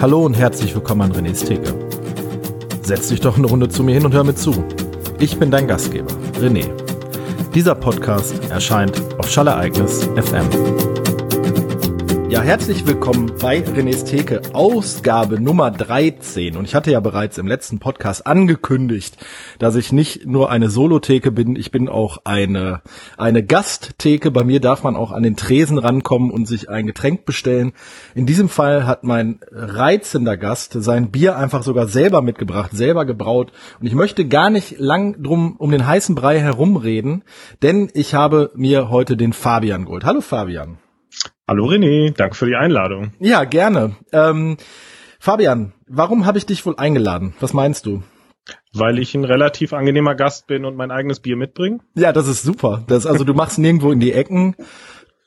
Hallo und herzlich willkommen an René's Theke. Setz dich doch eine Runde zu mir hin und hör mir zu. Ich bin dein Gastgeber, René. Dieser Podcast erscheint auf Schallereignis FM. Ja, herzlich willkommen bei René's Theke, Ausgabe Nummer 13. Und ich hatte ja bereits im letzten Podcast angekündigt, dass ich nicht nur eine Solo-Theke bin, ich bin auch eine, eine Gasttheke. Bei mir darf man auch an den Tresen rankommen und sich ein Getränk bestellen. In diesem Fall hat mein reizender Gast sein Bier einfach sogar selber mitgebracht, selber gebraut. Und ich möchte gar nicht lang drum um den heißen Brei herumreden, denn ich habe mir heute den Fabian geholt. Hallo Fabian. Hallo René, danke für die Einladung. Ja, gerne. Ähm, Fabian, warum habe ich dich wohl eingeladen? Was meinst du? Weil ich ein relativ angenehmer Gast bin und mein eigenes Bier mitbringe. Ja, das ist super. Das, also du machst nirgendwo in die Ecken.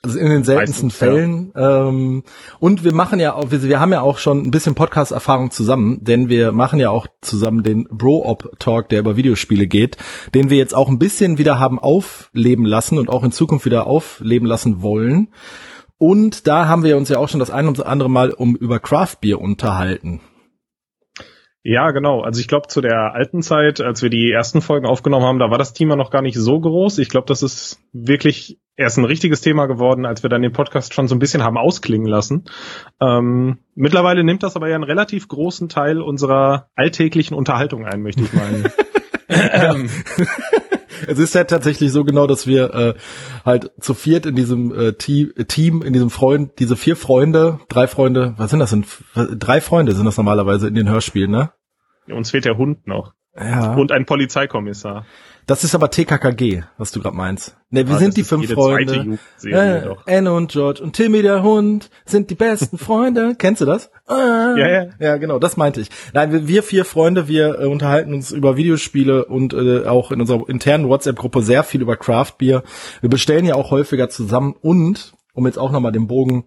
Also in den seltensten Meistens, Fällen. Ja. Ähm, und wir machen ja auch, wir, wir haben ja auch schon ein bisschen Podcast-Erfahrung zusammen, denn wir machen ja auch zusammen den Bro-Op-Talk, der über Videospiele geht, den wir jetzt auch ein bisschen wieder haben aufleben lassen und auch in Zukunft wieder aufleben lassen wollen. Und da haben wir uns ja auch schon das ein oder andere Mal um über Craft Beer unterhalten. Ja, genau. Also ich glaube, zu der alten Zeit, als wir die ersten Folgen aufgenommen haben, da war das Thema noch gar nicht so groß. Ich glaube, das ist wirklich erst ein richtiges Thema geworden, als wir dann den Podcast schon so ein bisschen haben ausklingen lassen. Ähm, mittlerweile nimmt das aber ja einen relativ großen Teil unserer alltäglichen Unterhaltung ein, möchte ich meinen. ähm, es ist ja tatsächlich so genau, dass wir äh, halt zu viert in diesem äh, Team, in diesem Freund, diese vier Freunde, drei Freunde, was sind das denn? Drei Freunde sind das normalerweise in den Hörspielen, ne? Uns fehlt der Hund noch. Ja. Und ein Polizeikommissar. Das ist aber TKKG, was du gerade meinst. Ne, wir ah, sind die fünf Freunde. Äh, Anne und George und Timmy der Hund sind die besten Freunde. Kennst du das? Ah. Ja, ja. Ja, genau, das meinte ich. Nein, wir, wir vier Freunde, wir äh, unterhalten uns über Videospiele und äh, auch in unserer internen WhatsApp-Gruppe sehr viel über Craft Beer. Wir bestellen ja auch häufiger zusammen und, um jetzt auch nochmal den Bogen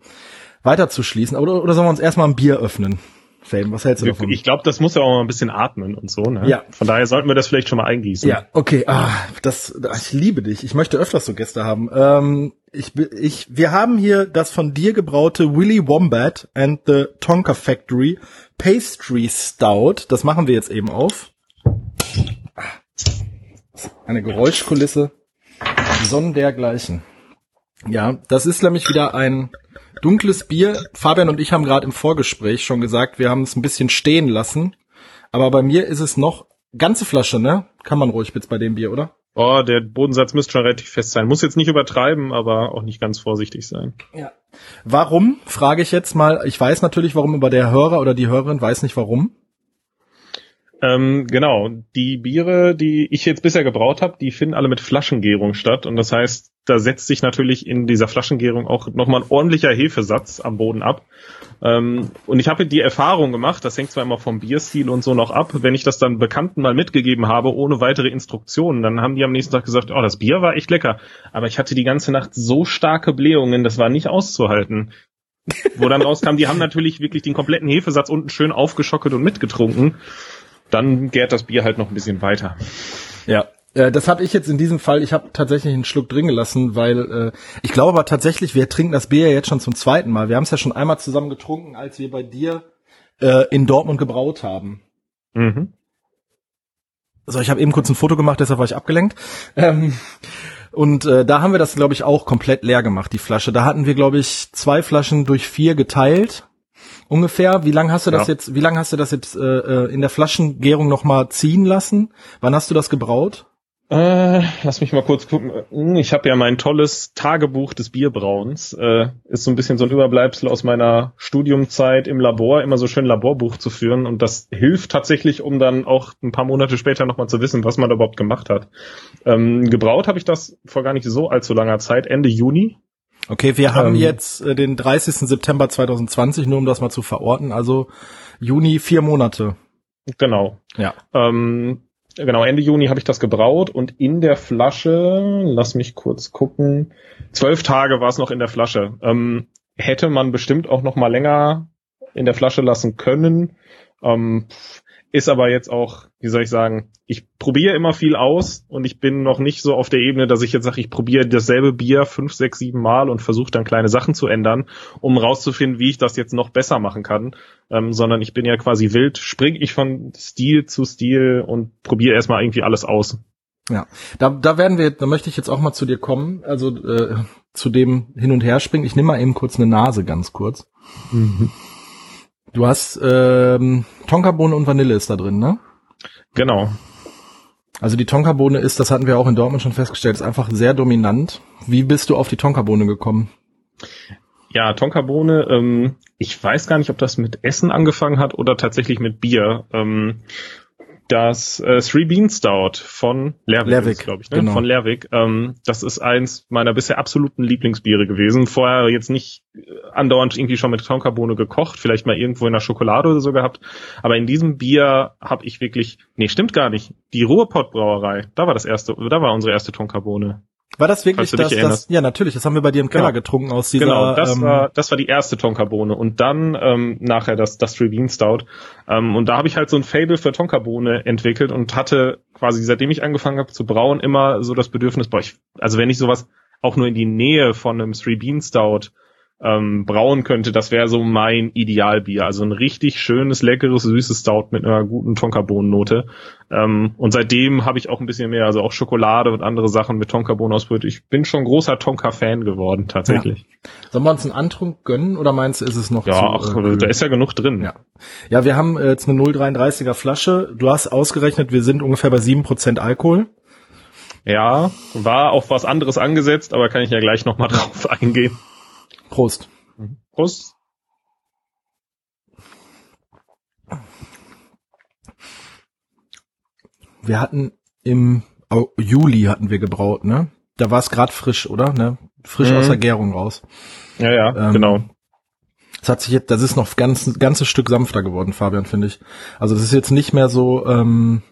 weiterzuschließen, oder, oder sollen wir uns erstmal ein Bier öffnen? Fame. Was hältst du davon? Ich glaube, das muss ja auch mal ein bisschen atmen und so. Ne? Ja. Von daher sollten wir das vielleicht schon mal eingießen. Ja, okay. Ah, das, ich liebe dich. Ich möchte öfters so Gäste haben. Ähm, ich, ich, wir haben hier das von dir gebraute Willy Wombat and the Tonka Factory Pastry Stout. Das machen wir jetzt eben auf. Eine Geräuschkulisse sondergleichen. Ja, das ist nämlich wieder ein dunkles Bier. Fabian und ich haben gerade im Vorgespräch schon gesagt, wir haben es ein bisschen stehen lassen. Aber bei mir ist es noch ganze Flasche, ne? Kann man ruhig jetzt bei dem Bier, oder? Oh, der Bodensatz müsste schon relativ fest sein. Muss jetzt nicht übertreiben, aber auch nicht ganz vorsichtig sein. Ja. Warum, frage ich jetzt mal. Ich weiß natürlich, warum, aber der Hörer oder die Hörerin weiß nicht warum. Ähm, genau, die Biere, die ich jetzt bisher gebraut habe, die finden alle mit Flaschengärung statt. Und das heißt, da setzt sich natürlich in dieser Flaschengärung auch nochmal ein ordentlicher Hefesatz am Boden ab. Ähm, und ich habe die Erfahrung gemacht, das hängt zwar immer vom Bierstil und so noch ab, wenn ich das dann Bekannten mal mitgegeben habe, ohne weitere Instruktionen, dann haben die am nächsten Tag gesagt, oh, das Bier war echt lecker. Aber ich hatte die ganze Nacht so starke Blähungen, das war nicht auszuhalten. Wo dann rauskam, die haben natürlich wirklich den kompletten Hefesatz unten schön aufgeschockelt und mitgetrunken dann gärt das Bier halt noch ein bisschen weiter. Ja, äh, das habe ich jetzt in diesem Fall, ich habe tatsächlich einen Schluck drin gelassen, weil äh, ich glaube aber tatsächlich, wir trinken das Bier jetzt schon zum zweiten Mal. Wir haben es ja schon einmal zusammen getrunken, als wir bei dir äh, in Dortmund gebraut haben. Mhm. So, ich habe eben kurz ein Foto gemacht, deshalb war ich abgelenkt. Ähm, und äh, da haben wir das, glaube ich, auch komplett leer gemacht, die Flasche. Da hatten wir, glaube ich, zwei Flaschen durch vier geteilt ungefähr. Wie lange hast du das ja. jetzt, wie lange hast du das jetzt äh, äh in der Flaschengärung nochmal ziehen lassen? Wann hast du das gebraut? Äh, lass mich mal kurz gucken. Hm, ich habe ja mein tolles Tagebuch des Bierbrauens. Äh, ist so ein bisschen so ein Überbleibsel aus meiner Studiumzeit im Labor, immer so schön Laborbuch zu führen. Und das hilft tatsächlich, um dann auch ein paar Monate später nochmal zu wissen, was man da überhaupt gemacht hat. Ähm, gebraut habe ich das vor gar nicht so allzu langer Zeit, Ende Juni. Okay, wir haben ähm, jetzt äh, den 30. September 2020, nur um das mal zu verorten, also Juni vier Monate. Genau. Ja. Ähm, genau, Ende Juni habe ich das gebraut und in der Flasche, lass mich kurz gucken, zwölf Tage war es noch in der Flasche. Ähm, hätte man bestimmt auch noch mal länger in der Flasche lassen können. Ähm, ist aber jetzt auch, wie soll ich sagen, ich probiere immer viel aus und ich bin noch nicht so auf der Ebene, dass ich jetzt sage, ich probiere dasselbe Bier fünf, sechs, sieben Mal und versuche dann kleine Sachen zu ändern, um rauszufinden, wie ich das jetzt noch besser machen kann, ähm, sondern ich bin ja quasi wild, springe ich von Stil zu Stil und probiere erstmal irgendwie alles aus. Ja, da, da werden wir, da möchte ich jetzt auch mal zu dir kommen, also äh, zu dem Hin- und Herspringen. Ich nehme mal eben kurz eine Nase, ganz kurz. Mhm. Du hast ähm, Tonkabohne und Vanille ist da drin, ne? Genau. Also die Tonkabohne ist, das hatten wir auch in Dortmund schon festgestellt, ist einfach sehr dominant. Wie bist du auf die Tonkabohne gekommen? Ja, Tonkabohne, ähm, ich weiß gar nicht, ob das mit Essen angefangen hat oder tatsächlich mit Bier. Ähm, das äh, Three Bean Stout von Lerwick, glaube ich, ne? genau. von Lerwick. Ähm, das ist eins meiner bisher absoluten Lieblingsbiere gewesen. Vorher jetzt nicht äh, andauernd irgendwie schon mit Tonkabohne gekocht, vielleicht mal irgendwo in der Schokolade oder so gehabt. Aber in diesem Bier habe ich wirklich, nee, stimmt gar nicht. Die Ruhrpott Brauerei, da war das erste, da war unsere erste Tonkabohne. War das wirklich das, das? Ja, natürlich. Das haben wir bei dir im Keller genau. getrunken aus dieser. Genau, das ähm, war das war die erste Tonkabohne und dann ähm, nachher das das Three Bean Stout. Ähm, und da habe ich halt so ein Fable für Tonkabohne entwickelt und hatte quasi seitdem ich angefangen habe zu brauen immer so das Bedürfnis, boah, ich, also wenn ich sowas auch nur in die Nähe von einem Three Bean Stout ähm, brauen könnte, das wäre so mein Idealbier. Also ein richtig schönes, leckeres, süßes Stout mit einer guten Tonkabohnennote. Ähm, und seitdem habe ich auch ein bisschen mehr, also auch Schokolade und andere Sachen mit Tonkabohnenausbrüt. Ich bin schon großer Tonka-Fan geworden, tatsächlich. Ja. Sollen wir uns einen Antrunk gönnen oder meinst du, ist es noch ja, zu, ach, äh, da ist ja genug drin. Ja, ja wir haben äh, jetzt eine 0,33er Flasche. Du hast ausgerechnet, wir sind ungefähr bei 7% Alkohol. Ja, war auf was anderes angesetzt, aber kann ich ja gleich nochmal drauf eingehen. Prost. Prost. Wir hatten im Juli hatten wir gebraut, ne? Da war es gerade frisch, oder? Ne? Frisch mhm. aus der Gärung raus. Ja, ja, ähm, genau. Das hat sich jetzt, das ist noch ganz, ein ganzes Stück sanfter geworden, Fabian, finde ich. Also das ist jetzt nicht mehr so, ähm,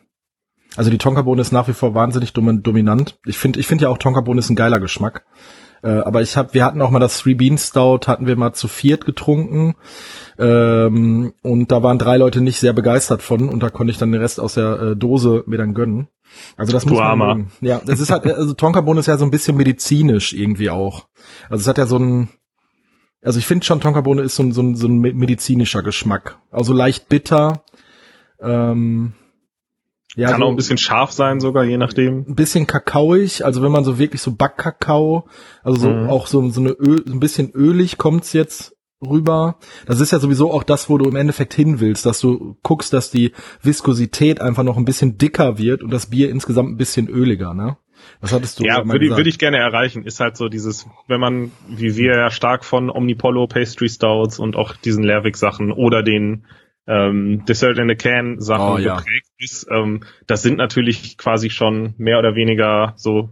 also die Tonkabohne ist nach wie vor wahnsinnig dominant. Ich finde, ich finde ja auch Tonkabohne ist ein geiler Geschmack. Äh, aber ich habe, wir hatten auch mal das Three Bean Stout, hatten wir mal zu viert getrunken. Ähm, und da waren drei Leute nicht sehr begeistert von und da konnte ich dann den Rest aus der äh, Dose mir dann gönnen. Also das muss man mögen. Ja, das ist halt, also Tonkabohne ist ja so ein bisschen medizinisch irgendwie auch. Also es hat ja so ein, also ich finde schon Tonkabohne ist so ein, so ein, so ein medizinischer Geschmack. Also leicht bitter. Ähm, ja, Kann so auch ein bisschen scharf sein sogar, je nachdem. Ein bisschen kakaoig, also wenn man so wirklich so Backkakao, also so mhm. auch so, so eine Öl, so ein bisschen ölig kommt's jetzt rüber. Das ist ja sowieso auch das, wo du im Endeffekt hin willst, dass du guckst, dass die Viskosität einfach noch ein bisschen dicker wird und das Bier insgesamt ein bisschen öliger, ne? Was hattest du? Ja, würde, würde ich gerne erreichen. Ist halt so dieses, wenn man, wie wir ja stark von Omnipollo Pastry Stouts und auch diesen Lerwick Sachen oder den ähm, Dessert in a Can Sachen oh, ja. geprägt ist. Ähm, das sind natürlich quasi schon mehr oder weniger so,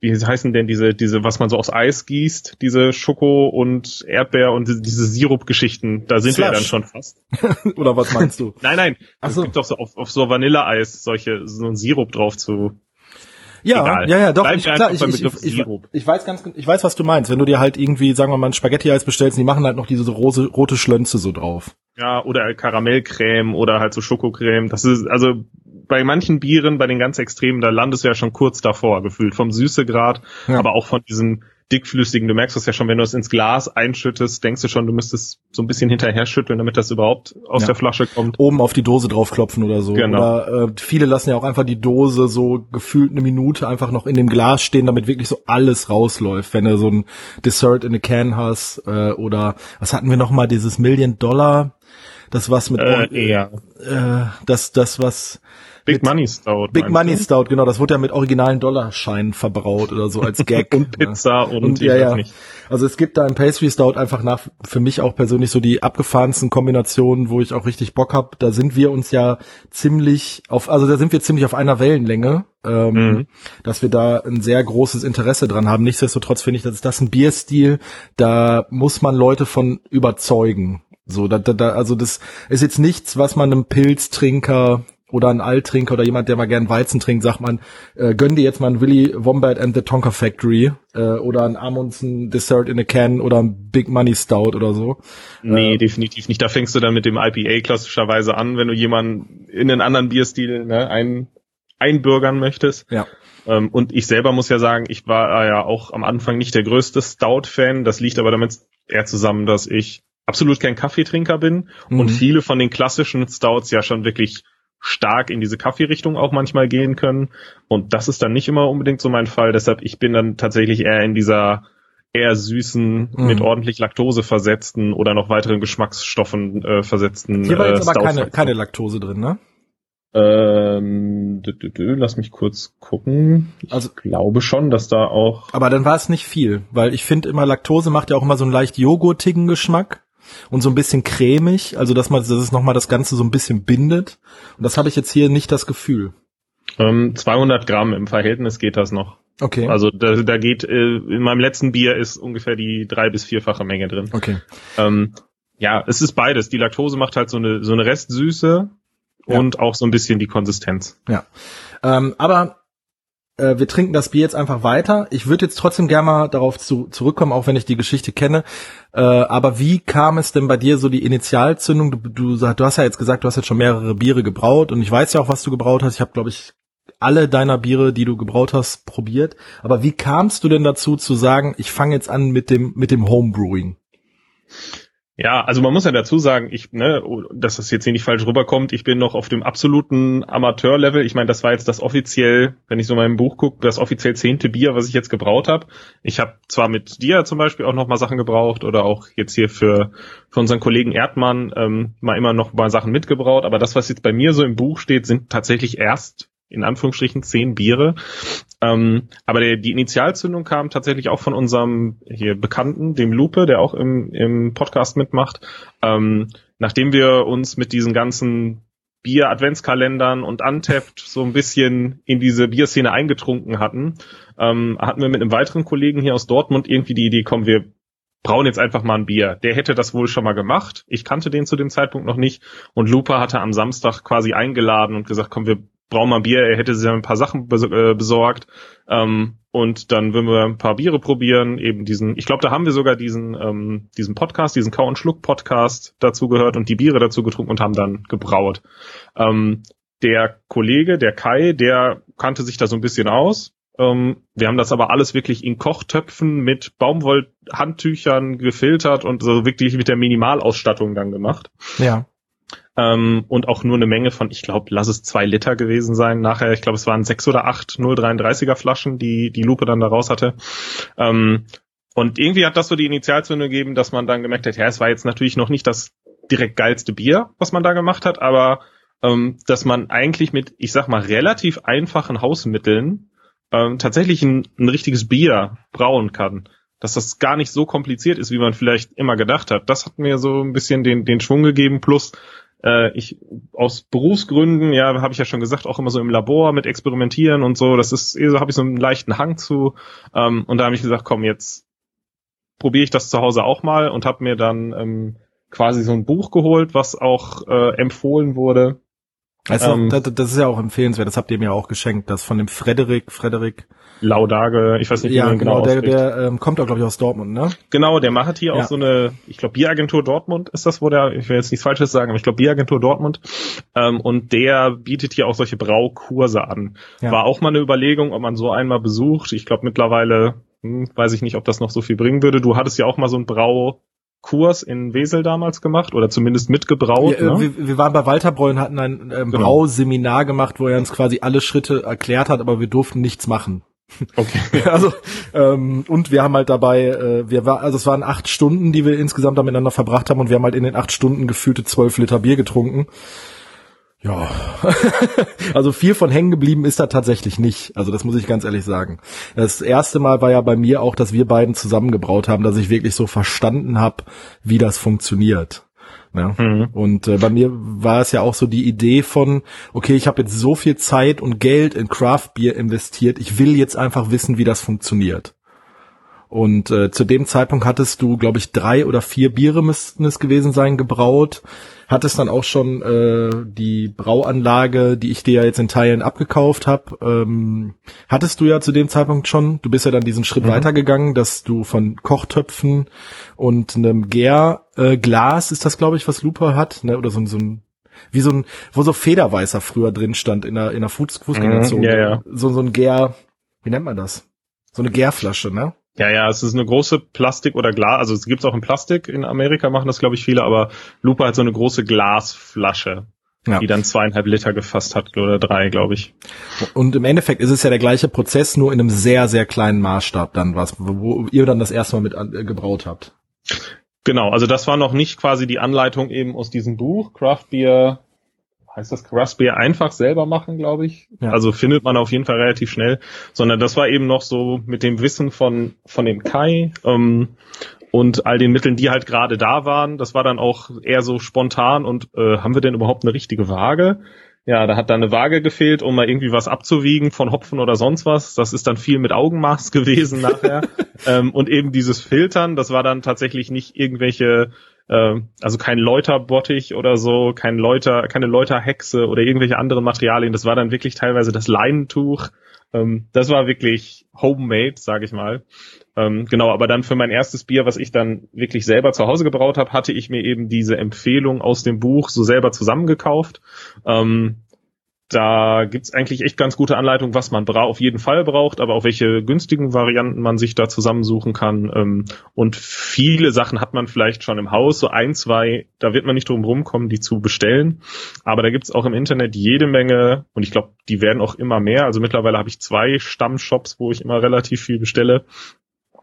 wie heißen denn diese, diese, was man so aus Eis gießt, diese Schoko und Erdbeer und diese, diese Sirup-Geschichten, da sind Slush. wir dann schon fast. oder was meinst du? nein, nein. Ach so. Es gibt doch so auf, auf so Vanilleeis solche, so ein Sirup drauf zu ja, Egal. ja, ja, doch. Ich, klar, ich, ich, ich, ich, weiß ganz, ich weiß, was du meinst. Wenn du dir halt irgendwie, sagen wir mal, ein Spaghetti-Eis bestellst, die machen halt noch diese rose, rote Schlönze so drauf. Ja, oder Karamellcreme oder halt so Schokocreme. Das ist, also bei manchen Bieren, bei den ganz Extremen, da landest du ja schon kurz davor, gefühlt vom Süßegrad, ja. aber auch von diesen dickflüssigen. Du merkst das ja schon, wenn du es ins Glas einschüttest, denkst du schon, du müsstest so ein bisschen hinterher schütteln, damit das überhaupt aus ja. der Flasche kommt. Oben auf die Dose draufklopfen oder so. Genau. Oder äh, viele lassen ja auch einfach die Dose so gefühlt eine Minute einfach noch in dem Glas stehen, damit wirklich so alles rausläuft. Wenn du so ein Dessert in a Can hast äh, oder was hatten wir noch mal dieses Million Dollar, das was mit äh, ja. äh, das das was Big Money Stout. Big Money du? Stout, genau. Das wurde ja mit originalen Dollarscheinen verbraut oder so als Gag. und Pizza ne? und, und ja, ja. Nicht. Also es gibt da im Pastry Stout einfach nach für mich auch persönlich so die abgefahrensten Kombinationen, wo ich auch richtig Bock hab. Da sind wir uns ja ziemlich auf, also da sind wir ziemlich auf einer Wellenlänge, ähm, mhm. dass wir da ein sehr großes Interesse dran haben. Nichtsdestotrotz finde ich, das ist das ein Bierstil, da muss man Leute von überzeugen. So, da, da, da, also das ist jetzt nichts, was man einem Pilztrinker oder ein Alttrinker oder jemand, der mal gern Weizen trinkt, sagt man, äh, gönn dir jetzt mal ein Willy Wombat and the Tonka Factory äh, oder ein Amundsen Dessert in a Can oder ein Big Money Stout oder so. Nee, äh, definitiv nicht. Da fängst du dann mit dem IPA klassischerweise an, wenn du jemanden in einen anderen Bierstil ne, ein, einbürgern möchtest. Ja. Ähm, und ich selber muss ja sagen, ich war ja auch am Anfang nicht der größte Stout-Fan. Das liegt aber damit eher zusammen, dass ich absolut kein Kaffeetrinker bin mhm. und viele von den klassischen Stouts ja schon wirklich stark in diese Kaffeerichtung auch manchmal gehen können. Und das ist dann nicht immer unbedingt so mein Fall. Deshalb, ich bin dann tatsächlich eher in dieser eher süßen, mhm. mit ordentlich Laktose versetzten oder noch weiteren Geschmacksstoffen äh, versetzten. Hier war jetzt äh, aber keine, keine Laktose drin, ne? Ähm, dü, dü, dü, lass mich kurz gucken. Ich also, glaube schon, dass da auch. Aber dann war es nicht viel, weil ich finde immer Laktose macht ja auch immer so einen leicht joghurtigen Geschmack und so ein bisschen cremig, also dass man, dass es nochmal das Ganze so ein bisschen bindet. Und das habe ich jetzt hier nicht das Gefühl. Ähm, 200 Gramm im Verhältnis geht das noch. Okay. Also da, da geht, äh, in meinem letzten Bier ist ungefähr die drei- bis vierfache Menge drin. Okay. Ähm, ja, es ist beides. Die Laktose macht halt so eine, so eine Restsüße ja. und auch so ein bisschen die Konsistenz. Ja. Ähm, aber äh, wir trinken das Bier jetzt einfach weiter. Ich würde jetzt trotzdem gerne mal darauf zu, zurückkommen, auch wenn ich die Geschichte kenne. Äh, aber wie kam es denn bei dir so die Initialzündung? Du, du, du hast ja jetzt gesagt, du hast jetzt schon mehrere Biere gebraut und ich weiß ja auch, was du gebraut hast. Ich habe, glaube ich, alle deiner Biere, die du gebraut hast, probiert. Aber wie kamst du denn dazu zu sagen, ich fange jetzt an mit dem mit dem Homebrewing? Ja, also man muss ja dazu sagen, ich, ne, dass das jetzt hier nicht falsch rüberkommt, ich bin noch auf dem absoluten Amateurlevel. Ich meine, das war jetzt das offiziell, wenn ich so mal im Buch gucke, das offiziell zehnte Bier, was ich jetzt gebraut habe. Ich habe zwar mit dir zum Beispiel auch noch mal Sachen gebraucht oder auch jetzt hier für, für unseren Kollegen Erdmann ähm, mal immer noch mal Sachen mitgebraut, aber das, was jetzt bei mir so im Buch steht, sind tatsächlich erst in Anführungsstrichen zehn Biere. Ähm, aber der, die Initialzündung kam tatsächlich auch von unserem hier Bekannten, dem Lupe, der auch im, im Podcast mitmacht. Ähm, nachdem wir uns mit diesen ganzen Bier-Adventskalendern und Untapped so ein bisschen in diese Bierszene eingetrunken hatten, ähm, hatten wir mit einem weiteren Kollegen hier aus Dortmund irgendwie die Idee, komm, wir brauen jetzt einfach mal ein Bier. Der hätte das wohl schon mal gemacht. Ich kannte den zu dem Zeitpunkt noch nicht. Und Lupa hatte am Samstag quasi eingeladen und gesagt, komm, wir brauchen mal Bier, er hätte sich ein paar Sachen äh, besorgt. Ähm, und dann würden wir ein paar Biere probieren, eben diesen, ich glaube, da haben wir sogar diesen, ähm, diesen Podcast, diesen Kau und Schluck Podcast dazu gehört und die Biere dazu getrunken und haben dann gebraut. Ähm, der Kollege, der Kai, der kannte sich da so ein bisschen aus. Ähm, wir haben das aber alles wirklich in Kochtöpfen mit Baumwollhandtüchern gefiltert und so wirklich mit der Minimalausstattung dann gemacht. Ja ähm, und auch nur eine Menge von, ich glaube, lass es zwei Liter gewesen sein. Nachher, ich glaube, es waren sechs oder acht 0,33er Flaschen, die die Lupe dann da raus hatte. Ähm, und irgendwie hat das so die Initialzündung gegeben, dass man dann gemerkt hat, ja, es war jetzt natürlich noch nicht das direkt geilste Bier, was man da gemacht hat, aber ähm, dass man eigentlich mit, ich sag mal, relativ einfachen Hausmitteln ähm, tatsächlich ein, ein richtiges Bier brauen kann dass das gar nicht so kompliziert ist, wie man vielleicht immer gedacht hat. Das hat mir so ein bisschen den, den Schwung gegeben. Plus, äh, ich aus Berufsgründen, ja, habe ich ja schon gesagt, auch immer so im Labor mit Experimentieren und so, das ist, eh so habe ich so einen leichten Hang zu. Ähm, und da habe ich gesagt, komm, jetzt probiere ich das zu Hause auch mal und habe mir dann ähm, quasi so ein Buch geholt, was auch äh, empfohlen wurde. Also, ähm, das, das, ist ja auch empfehlenswert, das habt ihr mir auch geschenkt, das von dem Frederik, Frederik Laudage, ich weiß nicht, wie ja, man genau, genau der, der ähm, kommt auch, glaube ich, aus Dortmund, ne? Genau, der macht hier ja. auch so eine, ich glaube, Bieragentur Dortmund ist das, wo der, ich will jetzt nichts Falsches sagen, aber ich glaube, Bieragentur Dortmund. Ähm, und der bietet hier auch solche Braukurse an. Ja. War auch mal eine Überlegung, ob man so einmal besucht. Ich glaube, mittlerweile hm, weiß ich nicht, ob das noch so viel bringen würde. Du hattest ja auch mal so ein Brau Kurs in Wesel damals gemacht oder zumindest mitgebraut. Wir, ne? wir, wir waren bei Walter Breu und hatten ein ähm, genau. Brauseminar gemacht, wo er uns quasi alle Schritte erklärt hat, aber wir durften nichts machen. Okay. also ähm, und wir haben halt dabei, äh, wir war, also es waren acht Stunden, die wir insgesamt da miteinander verbracht haben und wir haben halt in den acht Stunden gefühlte zwölf Liter Bier getrunken. Ja, also viel von hängen geblieben ist da tatsächlich nicht. Also das muss ich ganz ehrlich sagen. Das erste Mal war ja bei mir auch, dass wir beiden zusammengebraut haben, dass ich wirklich so verstanden habe, wie das funktioniert. Ja. Mhm. Und äh, bei mir war es ja auch so die Idee von, okay, ich habe jetzt so viel Zeit und Geld in Craft Beer investiert, ich will jetzt einfach wissen, wie das funktioniert. Und äh, zu dem Zeitpunkt hattest du, glaube ich, drei oder vier Biere müssten es gewesen sein, gebraut. Hattest dann auch schon äh, die Brauanlage, die ich dir ja jetzt in Teilen abgekauft habe. Ähm, hattest du ja zu dem Zeitpunkt schon. Du bist ja dann diesen Schritt mhm. weitergegangen, dass du von Kochtöpfen und einem Gärglas, äh, ist das, glaube ich, was Lupa hat, ne? oder so, so ein wie so ein, wo so Federweißer früher drin stand in der, in der Fuß Fußgängerzone. Mhm, ja, ja. So, so ein Gär, wie nennt man das? So eine Gärflasche, ne? Ja, ja, es ist eine große Plastik oder Glas, also es gibt's auch in Plastik, in Amerika machen das glaube ich viele, aber Lupa hat so eine große Glasflasche, ja. die dann zweieinhalb Liter gefasst hat oder drei, glaube ich. Und im Endeffekt ist es ja der gleiche Prozess, nur in einem sehr, sehr kleinen Maßstab dann was, wo ihr dann das erste Mal mit äh, gebraut habt. Genau, also das war noch nicht quasi die Anleitung eben aus diesem Buch, Craft Beer heißt das Raspberry einfach selber machen, glaube ich. Ja. Also findet man auf jeden Fall relativ schnell, sondern das war eben noch so mit dem Wissen von von dem Kai ähm, und all den Mitteln, die halt gerade da waren. Das war dann auch eher so spontan und äh, haben wir denn überhaupt eine richtige Waage? Ja, da hat dann eine Waage gefehlt, um mal irgendwie was abzuwiegen von Hopfen oder sonst was. Das ist dann viel mit Augenmaß gewesen nachher. ähm, und eben dieses Filtern, das war dann tatsächlich nicht irgendwelche also kein Läuterbottich oder so, kein Läuter, keine Läuterhexe oder irgendwelche anderen Materialien. Das war dann wirklich teilweise das Leinentuch. Ähm, das war wirklich homemade, sage ich mal. Ähm, genau, aber dann für mein erstes Bier, was ich dann wirklich selber zu Hause gebraut habe, hatte ich mir eben diese Empfehlung aus dem Buch so selber zusammengekauft. Ähm, da gibt's eigentlich echt ganz gute Anleitungen, was man bra auf jeden Fall braucht, aber auch welche günstigen Varianten man sich da zusammensuchen kann. Ähm, und viele Sachen hat man vielleicht schon im Haus, so ein, zwei, da wird man nicht drum rumkommen, die zu bestellen. Aber da gibt's auch im Internet jede Menge, und ich glaube, die werden auch immer mehr. Also mittlerweile habe ich zwei Stammshops, wo ich immer relativ viel bestelle.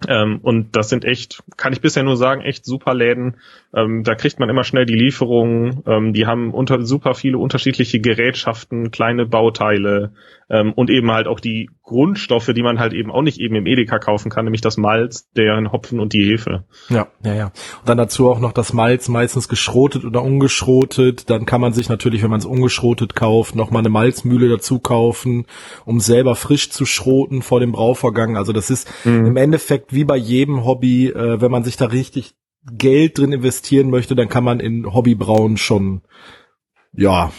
Ähm, und das sind echt, kann ich bisher nur sagen, echt super Läden. Ähm, da kriegt man immer schnell die Lieferungen. Ähm, die haben unter super viele unterschiedliche Gerätschaften, kleine Bauteile ähm, und eben halt auch die Grundstoffe, die man halt eben auch nicht eben im Edeka kaufen kann, nämlich das Malz, deren Hopfen und die Hefe. Ja, ja, ja. Und dann dazu auch noch das Malz, meistens geschrotet oder ungeschrotet. Dann kann man sich natürlich, wenn man es ungeschrotet kauft, noch mal eine Malzmühle dazu kaufen, um selber frisch zu schroten vor dem Brauvorgang. Also das ist mhm. im Endeffekt wie bei jedem Hobby, äh, wenn man sich da richtig Geld drin investieren möchte, dann kann man in Hobbybrauen schon, ja,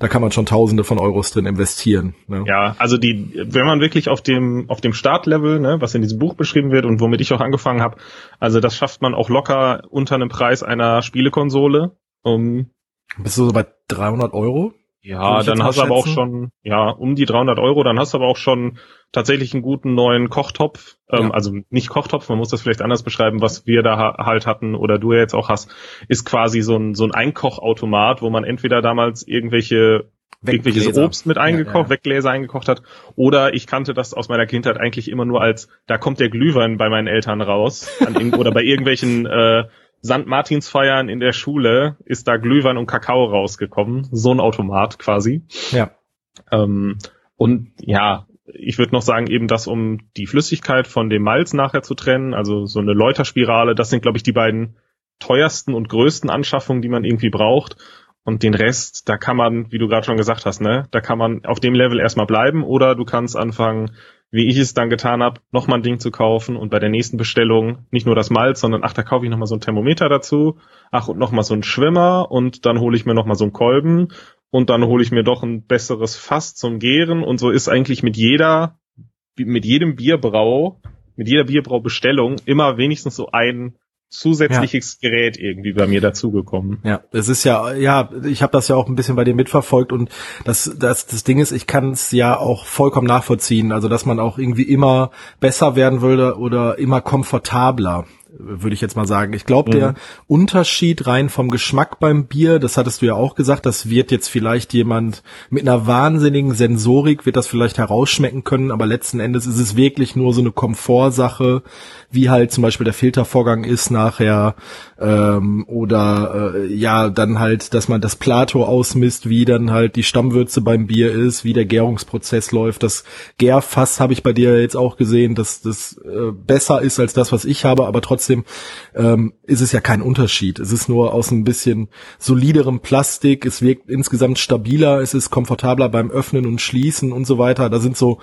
da kann man schon Tausende von Euros drin investieren. Ne? Ja, also die, wenn man wirklich auf dem auf dem Startlevel, ne, was in diesem Buch beschrieben wird und womit ich auch angefangen habe, also das schafft man auch locker unter einem Preis einer Spielekonsole. Um, Bist du so bei 300 Euro? Ja, dann hast du aber auch schon, ja, um die 300 Euro, dann hast du aber auch schon tatsächlich einen guten neuen Kochtopf. Ähm, ja. Also nicht Kochtopf, man muss das vielleicht anders beschreiben, was wir da ha halt hatten oder du ja jetzt auch hast, ist quasi so ein, so ein Einkochautomat, wo man entweder damals irgendwelche irgendwelches Obst mit eingekocht, ja, ja. Weggläser eingekocht hat. Oder ich kannte das aus meiner Kindheit eigentlich immer nur als, da kommt der Glühwein bei meinen Eltern raus. oder bei irgendwelchen äh, St. Martinsfeiern in der Schule ist da Glühwein und Kakao rausgekommen. So ein Automat quasi. Ja. Ähm, und ja, ich würde noch sagen, eben das, um die Flüssigkeit von dem Malz nachher zu trennen, also so eine Läuterspirale, das sind, glaube ich, die beiden teuersten und größten Anschaffungen, die man irgendwie braucht. Und den Rest, da kann man, wie du gerade schon gesagt hast, ne, da kann man auf dem Level erstmal bleiben oder du kannst anfangen, wie ich es dann getan habe, nochmal ein Ding zu kaufen und bei der nächsten Bestellung nicht nur das Malz, sondern ach, da kaufe ich nochmal so ein Thermometer dazu, ach und nochmal so ein Schwimmer und dann hole ich mir nochmal so einen Kolben und dann hole ich mir doch ein besseres Fass zum Gären und so ist eigentlich mit jeder, mit jedem Bierbrau, mit jeder Bierbraubestellung immer wenigstens so ein zusätzliches ja. Gerät irgendwie bei mir dazugekommen. Ja, es ist ja, ja, ich habe das ja auch ein bisschen bei dir mitverfolgt und das, das, das Ding ist, ich kann es ja auch vollkommen nachvollziehen, also dass man auch irgendwie immer besser werden würde oder immer komfortabler würde ich jetzt mal sagen. Ich glaube, mhm. der Unterschied rein vom Geschmack beim Bier, das hattest du ja auch gesagt, das wird jetzt vielleicht jemand mit einer wahnsinnigen Sensorik wird das vielleicht herausschmecken können, aber letzten Endes ist es wirklich nur so eine Komfortsache, wie halt zum Beispiel der Filtervorgang ist nachher ähm, oder äh, ja dann halt, dass man das Plato ausmisst, wie dann halt die Stammwürze beim Bier ist, wie der Gärungsprozess läuft. Das Gärfass habe ich bei dir jetzt auch gesehen, dass das äh, besser ist als das, was ich habe, aber trotzdem ähm, ist es ja kein Unterschied. Es ist nur aus ein bisschen soliderem Plastik, es wirkt insgesamt stabiler, es ist komfortabler beim Öffnen und Schließen und so weiter. Da sind so,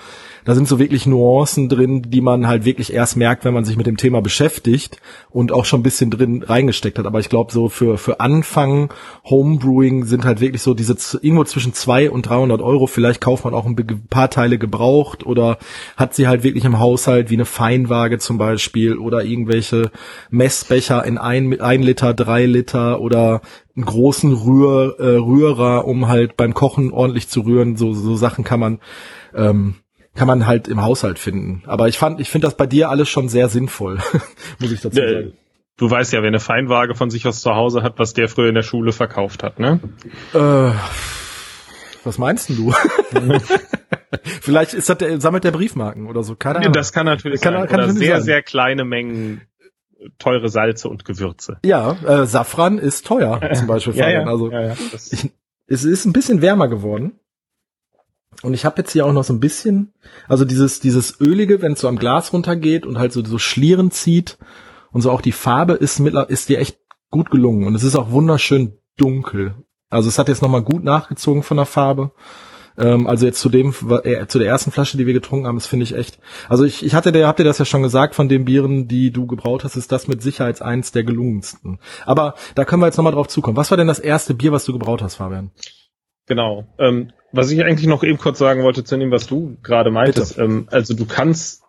da sind so wirklich Nuancen drin, die man halt wirklich erst merkt, wenn man sich mit dem Thema beschäftigt und auch schon ein bisschen drin reingesteckt hat. Aber ich glaube, so für, für Anfang Homebrewing sind halt wirklich so diese irgendwo zwischen zwei und 300 Euro. Vielleicht kauft man auch ein paar Teile gebraucht oder hat sie halt wirklich im Haushalt wie eine Feinwaage zum Beispiel oder irgendwelche Messbecher in ein, ein Liter, drei Liter oder einen großen Rühr, äh, Rührer, um halt beim Kochen ordentlich zu rühren. So, so Sachen kann man, ähm, kann man halt im Haushalt finden. Aber ich fand, ich finde das bei dir alles schon sehr sinnvoll, muss ich dazu sagen. Du weißt ja, wer eine Feinwaage von sich aus zu Hause hat, was der früher in der Schule verkauft hat, ne? Äh, was meinst du? Vielleicht ist das der, sammelt der Briefmarken oder so, keine Ahnung. Das kann natürlich kann, sein. Kann oder sehr, sein. sehr kleine Mengen teure Salze und Gewürze. Ja, äh, Safran ist teuer, zum Beispiel. ja, ja, also ja, ja, ich, es ist ein bisschen wärmer geworden. Und ich habe jetzt hier auch noch so ein bisschen, also dieses dieses ölige, wenn es so am Glas runtergeht und halt so so Schlieren zieht und so auch die Farbe ist mit, ist dir echt gut gelungen und es ist auch wunderschön dunkel. Also es hat jetzt noch mal gut nachgezogen von der Farbe. Ähm, also jetzt zu dem, äh, zu der ersten Flasche, die wir getrunken haben, das finde ich echt. Also ich, ich hatte dir, habt ihr das ja schon gesagt, von den Bieren, die du gebraut hast, ist das mit Sicherheit eins der gelungensten. Aber da können wir jetzt nochmal drauf zukommen. Was war denn das erste Bier, was du gebraut hast, Fabian? Genau. Ähm, was ich eigentlich noch eben kurz sagen wollte zu dem, was du gerade meintest. Ähm, also du kannst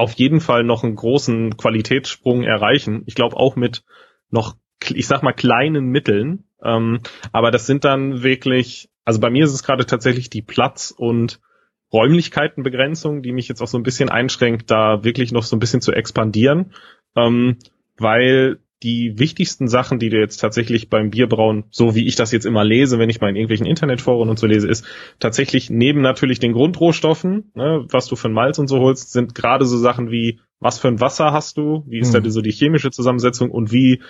auf jeden Fall noch einen großen Qualitätssprung erreichen. Ich glaube auch mit noch, ich sag mal, kleinen Mitteln. Ähm, aber das sind dann wirklich also bei mir ist es gerade tatsächlich die Platz- und Räumlichkeitenbegrenzung, die mich jetzt auch so ein bisschen einschränkt, da wirklich noch so ein bisschen zu expandieren, ähm, weil die wichtigsten Sachen, die du jetzt tatsächlich beim Bierbrauen, so wie ich das jetzt immer lese, wenn ich mal in irgendwelchen Internetforen und so lese, ist tatsächlich neben natürlich den Grundrohstoffen, ne, was du für ein Malz und so holst, sind gerade so Sachen wie, was für ein Wasser hast du, wie ist hm. da so die chemische Zusammensetzung und wie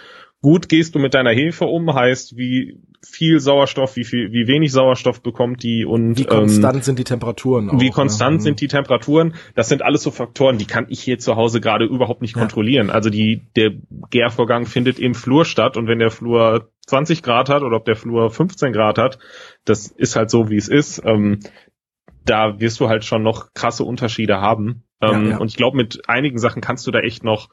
gut gehst du mit deiner Hefe um, heißt, wie viel Sauerstoff, wie viel, wie wenig Sauerstoff bekommt die und wie konstant ähm, sind die Temperaturen. Auch, wie konstant ja. sind die Temperaturen? Das sind alles so Faktoren, die kann ich hier zu Hause gerade überhaupt nicht ja. kontrollieren. Also die der Gärvorgang findet im Flur statt und wenn der Flur 20 Grad hat oder ob der Flur 15 Grad hat, das ist halt so, wie es ist. Ähm, da wirst du halt schon noch krasse Unterschiede haben. Ähm, ja, und ich glaube, mit einigen Sachen kannst du da echt noch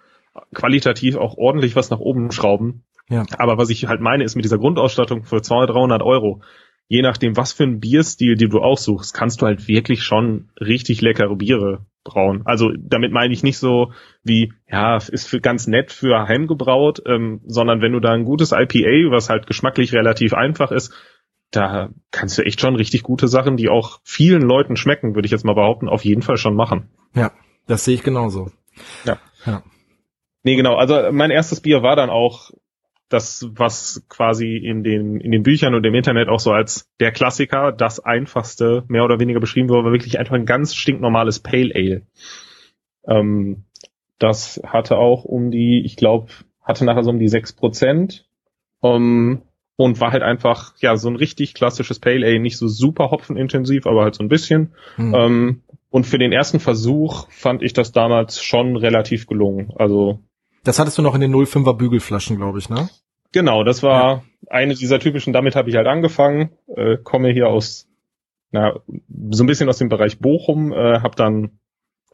qualitativ auch ordentlich was nach oben schrauben. Ja. Aber was ich halt meine, ist mit dieser Grundausstattung für 200, 300 Euro, je nachdem, was für ein Bierstil, die du aussuchst, kannst du halt wirklich schon richtig leckere Biere brauen. Also damit meine ich nicht so wie, ja, ist für ganz nett für heimgebraut, ähm, sondern wenn du da ein gutes IPA, was halt geschmacklich relativ einfach ist, da kannst du echt schon richtig gute Sachen, die auch vielen Leuten schmecken, würde ich jetzt mal behaupten, auf jeden Fall schon machen. Ja, das sehe ich genauso. Ja. ja. Nee, genau. Also mein erstes Bier war dann auch das, was quasi in den, in den Büchern und im Internet auch so als der Klassiker, das einfachste, mehr oder weniger beschrieben wurde, war wirklich einfach ein ganz stinknormales Pale Ale. Ähm, das hatte auch um die, ich glaube, hatte nachher so um die sechs Prozent. Um, und war halt einfach, ja, so ein richtig klassisches Pale Ale, nicht so super hopfenintensiv, aber halt so ein bisschen. Hm. Ähm, und für den ersten Versuch fand ich das damals schon relativ gelungen. Also das hattest du noch in den 05er Bügelflaschen, glaube ich, ne? Genau, das war ja. eine dieser typischen, damit habe ich halt angefangen, äh, komme hier aus, na, so ein bisschen aus dem Bereich Bochum, äh, habe dann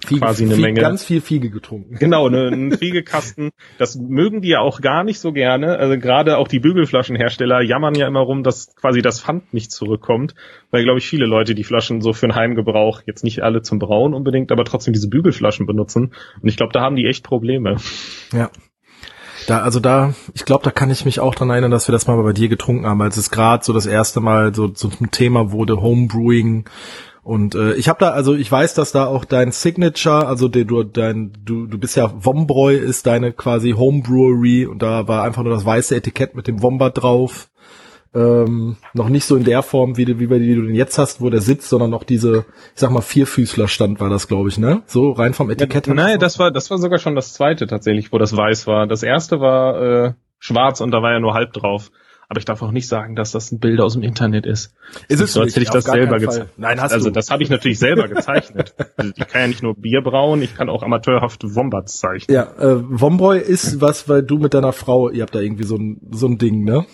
Fiege, quasi eine Fiege, Menge. Ganz viel Fiege getrunken. Genau, ne, ein Fiegekasten. Das mögen die ja auch gar nicht so gerne. Also gerade auch die Bügelflaschenhersteller jammern ja immer rum, dass quasi das Pfand nicht zurückkommt, weil glaube ich viele Leute die Flaschen so für den Heimgebrauch jetzt nicht alle zum Brauen unbedingt, aber trotzdem diese Bügelflaschen benutzen. Und ich glaube, da haben die echt Probleme. Ja. Da, also da, ich glaube, da kann ich mich auch dran erinnern, dass wir das mal bei dir getrunken haben, als es gerade so das erste Mal so, so ein Thema wurde, Homebrewing und äh, ich habe da, also ich weiß, dass da auch dein Signature, also der, du, dein, du, du bist ja Wombräu ist deine quasi Homebrewery und da war einfach nur das weiße Etikett mit dem Wombat drauf. Ähm, noch nicht so in der Form, wie, wie, wie du den jetzt hast, wo der sitzt, sondern noch diese, ich sag mal, Vierfüßlerstand war das, glaube ich, ne? So rein vom Etikett. Ja, nein, das war, das war sogar schon das zweite tatsächlich, wo das weiß war. Das erste war äh, schwarz und da war ja nur halb drauf. Aber ich darf auch nicht sagen, dass das ein Bild aus dem Internet ist. Ist es so, als hätte ich das selber gezeichnet. Nein, hast also du. das habe ich natürlich selber gezeichnet. Also ich kann ja nicht nur Bier brauen, ich kann auch amateurhafte Wombats zeichnen. Ja, äh, Womboy ist was, weil du mit deiner Frau, ihr habt da irgendwie so ein, so ein Ding, ne?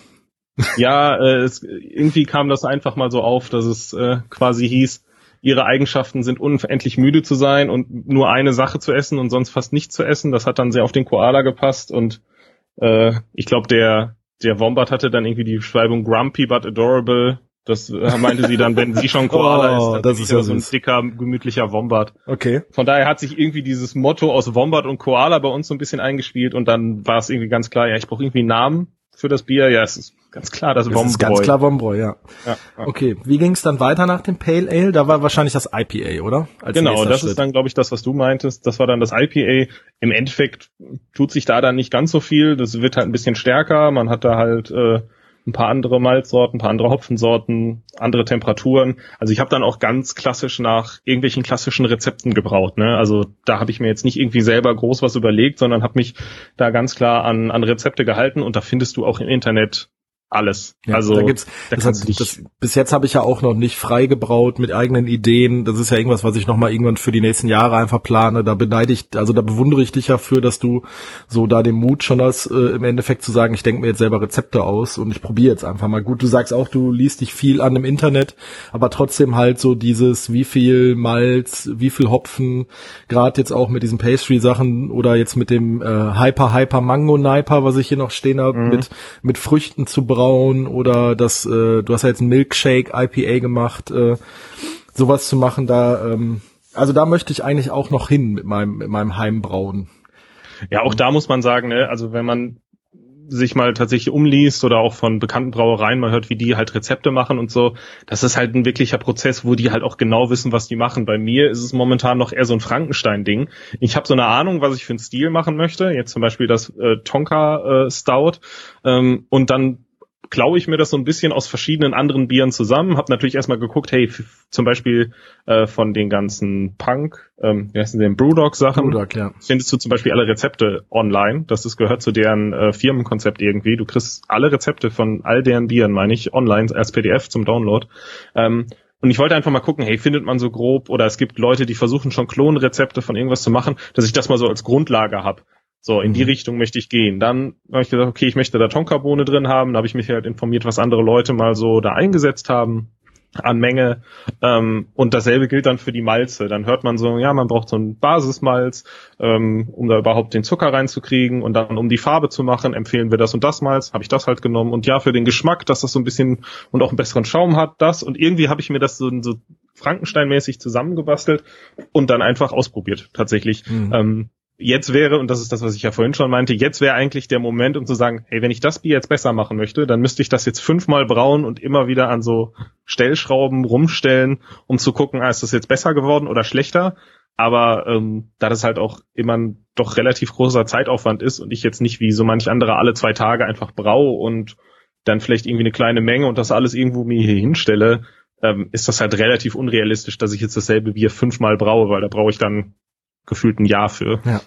Ja, äh, es, irgendwie kam das einfach mal so auf, dass es äh, quasi hieß, ihre Eigenschaften sind unendlich müde zu sein und nur eine Sache zu essen und sonst fast nichts zu essen. Das hat dann sehr auf den Koala gepasst und äh, ich glaube, der, der Wombat hatte dann irgendwie die Beschreibung grumpy but adorable. Das äh, meinte sie dann, wenn sie schon Koala Oh, ist, dann das ist ja so ein dicker, gemütlicher Wombat. Okay. Von daher hat sich irgendwie dieses Motto aus Wombat und Koala bei uns so ein bisschen eingespielt und dann war es irgendwie ganz klar, ja, ich brauche irgendwie einen Namen für das Bier. Ja, es ist ganz klar, das, Das ist ganz klar Wombroy, ja. Ja, ja. Okay, wie ging es dann weiter nach dem Pale Ale? Da war wahrscheinlich das IPA, oder? Als Genau, das Schritt. ist dann, glaube ich, das, was du meintest. Das war dann das IPA. Im Endeffekt tut sich da dann nicht ganz so viel. Das wird halt ein bisschen stärker. Man hat da halt äh, ein paar andere Malzsorten, ein paar andere Hopfensorten, andere Temperaturen. Also ich habe dann auch ganz klassisch nach irgendwelchen klassischen Rezepten gebraut. Ne? Also da habe ich mir jetzt nicht irgendwie selber groß was überlegt, sondern habe mich da ganz klar an, an Rezepte gehalten und da findest du auch im Internet alles. Ja, also da gibt's, da das hat, das, bis jetzt habe ich ja auch noch nicht frei gebraut mit eigenen Ideen. Das ist ja irgendwas, was ich noch mal irgendwann für die nächsten Jahre einfach plane. Da beneide ich, also da bewundere ich dich ja für, dass du so da den Mut schon hast, äh, im Endeffekt zu sagen, ich denke mir jetzt selber Rezepte aus und ich probiere jetzt einfach mal. Gut, du sagst auch, du liest dich viel an im Internet, aber trotzdem halt so dieses, wie viel Malz, wie viel Hopfen, gerade jetzt auch mit diesen Pastry-Sachen oder jetzt mit dem äh, Hyper Hyper Mango Niper, was ich hier noch stehen habe, mit mit Früchten zu brauen oder das, äh, du hast ja jetzt ein Milkshake IPA gemacht, äh, sowas zu machen, da, ähm, also da möchte ich eigentlich auch noch hin mit meinem, mit meinem Heimbrauen. Ja, auch da muss man sagen, ne, also wenn man sich mal tatsächlich umliest oder auch von bekannten Brauereien mal hört, wie die halt Rezepte machen und so, das ist halt ein wirklicher Prozess, wo die halt auch genau wissen, was die machen. Bei mir ist es momentan noch eher so ein Frankenstein-Ding. Ich habe so eine Ahnung, was ich für einen Stil machen möchte. Jetzt zum Beispiel das äh, Tonka äh, Stout ähm, und dann klaue ich mir das so ein bisschen aus verschiedenen anderen Bieren zusammen. Hab natürlich erstmal geguckt, hey, zum Beispiel äh, von den ganzen Punk, ähm, wie heißen denn, Brewdog-Sachen, Bruder, ja. findest du zum Beispiel alle Rezepte online. Das ist, gehört zu deren äh, Firmenkonzept irgendwie. Du kriegst alle Rezepte von all deren Bieren, meine ich, online als PDF zum Download. Ähm, und ich wollte einfach mal gucken, hey, findet man so grob oder es gibt Leute, die versuchen schon Klonrezepte von irgendwas zu machen, dass ich das mal so als Grundlage habe. So, in die Mhm. Richtung möchte ich gehen. Dann habe ich gesagt, okay, ich möchte da Tonkabohne drin haben. Da habe ich mich halt informiert, was andere Leute mal so da eingesetzt haben an Menge. Ähm, und dasselbe gilt dann für die Malze. Dann hört man so, ja, man braucht so ein Basismalz, ähm, um da überhaupt den Zucker reinzukriegen. Und dann, um die Farbe zu machen, empfehlen wir das und das Malz. Habe ich das halt genommen. Und ja, für den Geschmack, dass das so ein bisschen und auch einen besseren Schaum hat, das. Und irgendwie habe ich mir das so, so Frankenstein-mäßig zusammengebastelt und dann einfach ausprobiert, tatsächlich. Mhm. Ähm, jetzt wäre, und das ist das, was ich ja vorhin schon meinte, jetzt wäre eigentlich der Moment, um zu sagen, hey, wenn ich das Bier jetzt besser machen möchte, dann müsste ich das jetzt fünfmal brauen und immer wieder an so Stellschrauben rumstellen, um zu gucken, ah, ist das jetzt besser geworden oder schlechter. Aber ähm, da das halt auch immer ein doch relativ großer Zeitaufwand ist und ich jetzt nicht wie so manch andere alle zwei Tage einfach brau und dann vielleicht irgendwie eine kleine Menge und das alles irgendwo mir hier hinstelle, ähm, ist das halt relativ unrealistisch, dass ich jetzt dasselbe Bier fünfmal braue, weil da brauche ich dann gefühlt ein Jahr für. Ja.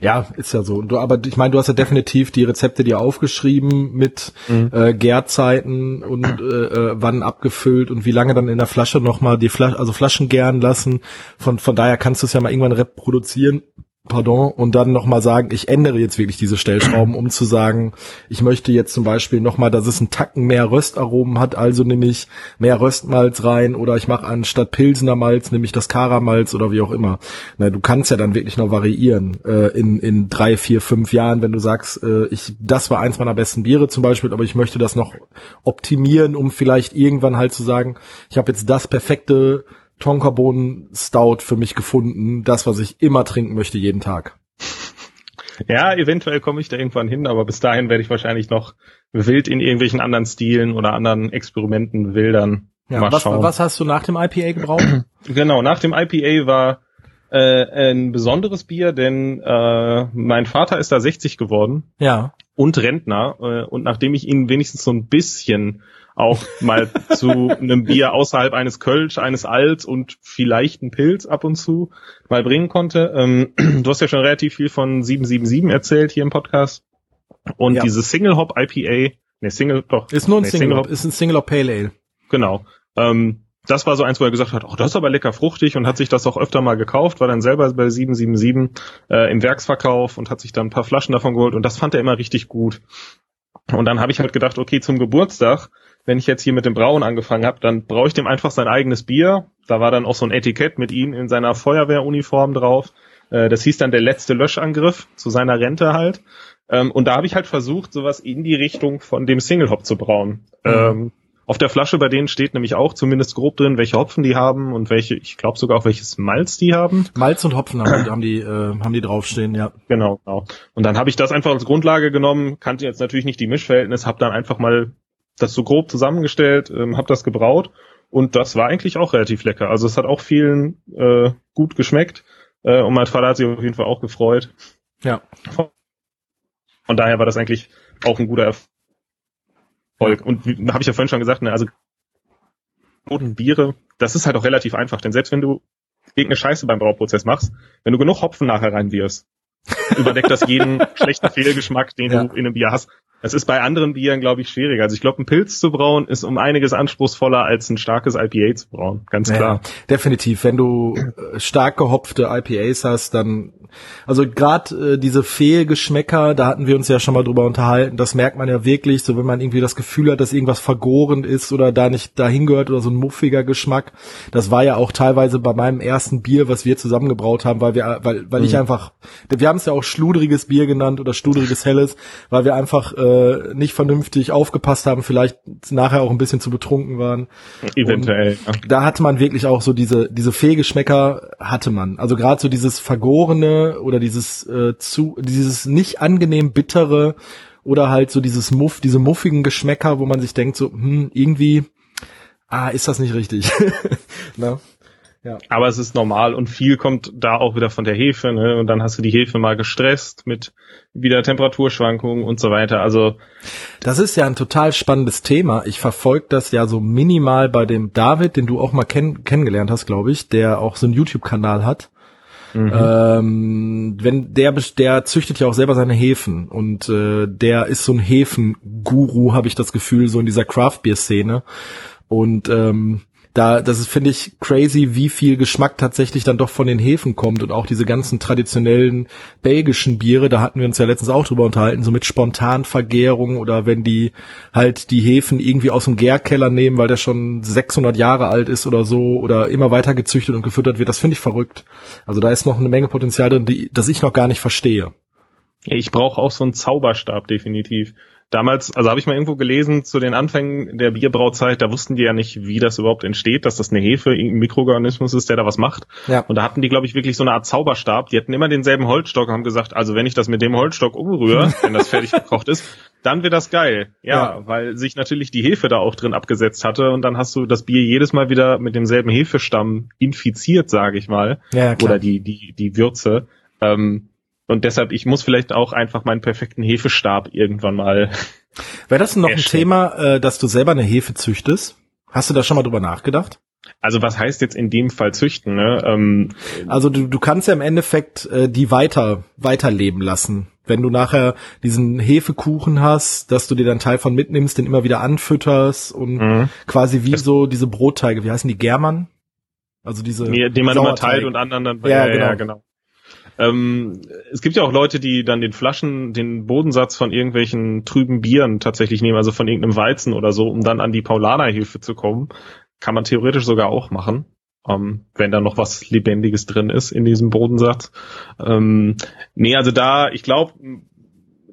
Ja, ist ja so. Du, aber ich meine, du hast ja definitiv die Rezepte dir aufgeschrieben mit Mhm. äh, Gärzeiten und äh, äh, wann abgefüllt und wie lange dann in der Flasche nochmal die Flasche, also Flaschen gären lassen. Von, von daher kannst du es ja mal irgendwann reproduzieren. Pardon, und dann nochmal sagen, ich ändere jetzt wirklich diese Stellschrauben, um zu sagen, ich möchte jetzt zum Beispiel nochmal, dass es einen Tacken mehr Röstaromen hat, also nehme ich mehr Röstmalz rein oder ich mache anstatt Pilsener Malz, nehme ich das Karamalz oder wie auch immer. Na, du kannst ja dann wirklich noch variieren äh, in, in drei, vier, fünf Jahren, wenn du sagst, äh, ich, das war eins meiner besten Biere zum Beispiel, aber ich möchte das noch optimieren, um vielleicht irgendwann halt zu sagen, ich habe jetzt das perfekte Tonkabohnen Stout für mich gefunden, das, was ich immer trinken möchte jeden Tag. Ja, eventuell komme ich da irgendwann hin, aber bis dahin werde ich wahrscheinlich noch wild in irgendwelchen anderen Stilen oder anderen Experimenten wildern. Ja, Mal was, schauen. was hast du nach dem IPA gebraucht? Genau, nach dem IPA war äh, ein besonderes Bier, denn äh, mein Vater ist da 60 geworden ja. und Rentner. Äh, und nachdem ich ihn wenigstens so ein bisschen auch mal zu einem Bier außerhalb eines Kölsch, eines Alt und vielleicht ein Pilz ab und zu mal bringen konnte. Ähm, du hast ja schon relativ viel von 777 erzählt hier im Podcast. Und Ja. dieses Single Hop IPA Ne, Single, doch. Ist nur ein nee, Single, Single ist ein Single Pale Ale. Genau. Ähm, das war so eins, wo er gesagt hat, oh, das ist aber lecker fruchtig und hat sich das auch öfter mal gekauft, war dann selber bei 777 äh, im Werksverkauf und hat sich dann ein paar Flaschen davon geholt und das fand er immer richtig gut. Und dann habe ich halt gedacht, okay, zum Geburtstag, wenn ich jetzt hier mit dem Brauen angefangen habe, dann brauche ich dem einfach sein eigenes Bier. Da war dann auch so ein Etikett mit ihm in seiner Feuerwehruniform drauf. Äh, das hieß dann der letzte Löschangriff zu seiner Rente halt. Ähm, und da habe ich halt versucht, sowas in die Richtung von dem Single Hop zu brauen. Mhm. Ähm, auf der Flasche bei denen steht nämlich auch zumindest grob drin, welche Hopfen die haben und welche, ich glaube sogar auch welches Malz die haben. Malz und Hopfen haben, haben die, äh, haben die draufstehen, ja. Genau, genau. Und dann habe ich das einfach als Grundlage genommen, kannte jetzt natürlich nicht die Mischverhältnis, habe dann einfach mal das so grob zusammengestellt, ähm, habe das gebraut und das war eigentlich auch relativ lecker. Also es hat auch vielen äh, gut geschmeckt äh, und mein Vater hat sich auf jeden Fall auch gefreut. Ja. Von daher war das eigentlich auch ein guter Erfolg. Und habe ich ja vorhin schon gesagt, ne, also roten Biere, das ist halt auch relativ einfach, denn selbst wenn du irgendeine Scheiße beim Brauprozess machst, wenn du genug Hopfen nachher reinwirfst, überdeckt das jeden schlechten Fehlgeschmack, den ja. du in einem Bier hast. Es ist bei anderen Bieren, glaube ich, schwieriger. Also ich glaube, ein Pilz zu brauen ist um einiges anspruchsvoller als ein starkes IPA zu brauen. Ganz klar. Ja, definitiv. Wenn du äh, stark gehopfte IPAs hast, dann also gerade äh, diese Fehlgeschmäcker, da hatten wir uns ja schon mal drüber unterhalten, das merkt man ja wirklich, so wenn man irgendwie das Gefühl hat, dass irgendwas vergoren ist oder da nicht dahin gehört oder so ein muffiger Geschmack. Das war ja auch teilweise bei meinem ersten Bier, was wir zusammengebraut haben, weil wir, weil, weil mhm. ich einfach, wir haben es ja auch schludriges Bier genannt oder schludriges Helles, weil wir einfach äh, nicht vernünftig aufgepasst haben, vielleicht nachher auch ein bisschen zu betrunken waren. Eventuell. Ja. Da hatte man wirklich auch so diese, diese Fehlgeschmäcker hatte man. Also gerade so dieses vergorene, oder dieses äh, zu dieses nicht angenehm bittere oder halt so dieses Muff, diese muffigen Geschmäcker, wo man sich denkt so, hm, irgendwie ah, ist das nicht richtig. ne? Ja. Aber es ist normal und viel kommt da auch wieder von der Hefe, ne? Und dann hast du die Hefe mal gestresst mit wieder Temperaturschwankungen und so weiter. Also das ist ja ein total spannendes Thema. Ich verfolge das ja so minimal bei dem David, den du auch mal kenn kennengelernt hast, glaube ich, der auch so einen YouTube-Kanal hat. Mhm. Ähm, wenn der der züchtet ja auch selber seine Hefen und äh, der ist so ein Hefenguru, habe ich das Gefühl, so in dieser Craft Beer Szene und ähm, da, das ist, finde ich, crazy, wie viel Geschmack tatsächlich dann doch von den Hefen kommt und auch diese ganzen traditionellen belgischen Biere, da hatten wir uns ja letztens auch drüber unterhalten, so mit Spontanvergärung oder wenn die halt die Hefen irgendwie aus dem Gärkeller nehmen, weil der schon 600 Jahre alt ist oder so oder immer weiter gezüchtet und gefüttert wird, das finde ich verrückt. Also da ist noch eine Menge Potenzial drin, die, das ich noch gar nicht verstehe. Ich brauche auch so einen Zauberstab definitiv damals, also habe ich mal irgendwo gelesen zu den Anfängen der Bierbrauzeit, da wussten die ja nicht, wie das überhaupt entsteht, dass das eine Hefe, ein Mikroorganismus ist, der da was macht. Ja. Und da hatten die, glaube ich, wirklich so eine Art Zauberstab. Die hatten immer denselben Holzstock und haben gesagt, also wenn ich das mit dem Holzstock umrühre, wenn das fertig gekocht ist, dann wird das geil. Ja, ja, weil sich natürlich die Hefe da auch drin abgesetzt hatte und dann hast du das Bier jedes Mal wieder mit demselben Hefestamm infiziert, sage ich mal. Ja, klar. Oder die, die, die Würze. Ähm, und deshalb, ich muss vielleicht auch einfach meinen perfekten Hefestab irgendwann mal. Wäre das noch erstellen. ein Thema, äh, dass du selber eine Hefe züchtest? Hast du da schon mal drüber nachgedacht? Also was heißt jetzt in dem Fall züchten? Ne? Ähm, also du, du kannst ja im Endeffekt äh, die weiter weiterleben lassen. Wenn du nachher diesen Hefekuchen hast, dass du dir dann Teil von mitnimmst, den immer wieder anfütterst und mhm. quasi wie das so diese Brotteige, wie heißen die German? Also diese nee, den man immer teilt und anderen dann ja, ja, genau. ja genau. Ähm, es gibt ja auch Leute, die dann den Flaschen, den Bodensatz von irgendwelchen trüben Bieren tatsächlich nehmen, also von irgendeinem Weizen oder so, um dann an die Paulanerhilfe zu kommen. Kann man theoretisch sogar auch machen, ähm, wenn da noch was Lebendiges drin ist in diesem Bodensatz. Ähm, nee, also da, ich glaube,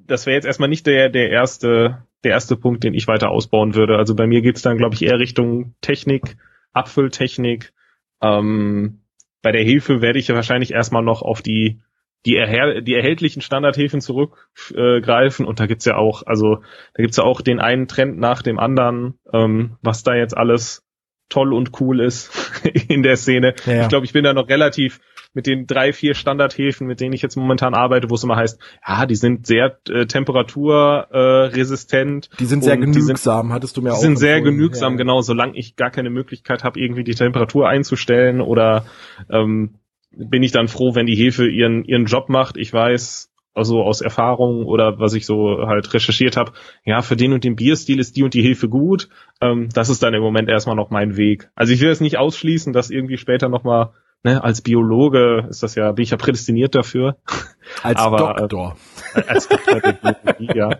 das wäre jetzt erstmal nicht der, der erste, der erste Punkt, den ich weiter ausbauen würde. Also bei mir geht's dann, glaube ich, eher Richtung Technik, Abfülltechnik, ähm, bei der Hilfe werde ich ja wahrscheinlich erstmal noch auf die die, erhäl die erhältlichen Standardhilfen zurückgreifen äh, und da gibt's ja auch, also da gibt's ja auch den einen Trend nach dem anderen, ähm, was da jetzt alles toll und cool ist in der Szene. Ja. Ich glaube, ich bin da noch relativ mit den drei, vier Standardhäfen, mit denen ich jetzt momentan arbeite, wo es immer heißt, ja, die sind sehr äh, temperaturresistent. Äh, die sind sehr genügsam, sind, hattest du mir auch. Die sind sehr genügsam, ja. genau, solange ich gar keine Möglichkeit habe, irgendwie die Temperatur einzustellen oder ähm, bin ich dann froh, wenn die Hefe ihren, ihren Job macht. Ich weiß, also aus Erfahrung oder was ich so halt recherchiert habe, ja, für den und den Bierstil ist die und die Hilfe gut. Ähm, das ist dann im Moment erstmal noch mein Weg. Also ich will es nicht ausschließen, dass irgendwie später nochmal, ne, als Biologe ist das ja, bin ich ja prädestiniert dafür. Als Aber, Doktor. Äh, als Doktor der Biologie, ja.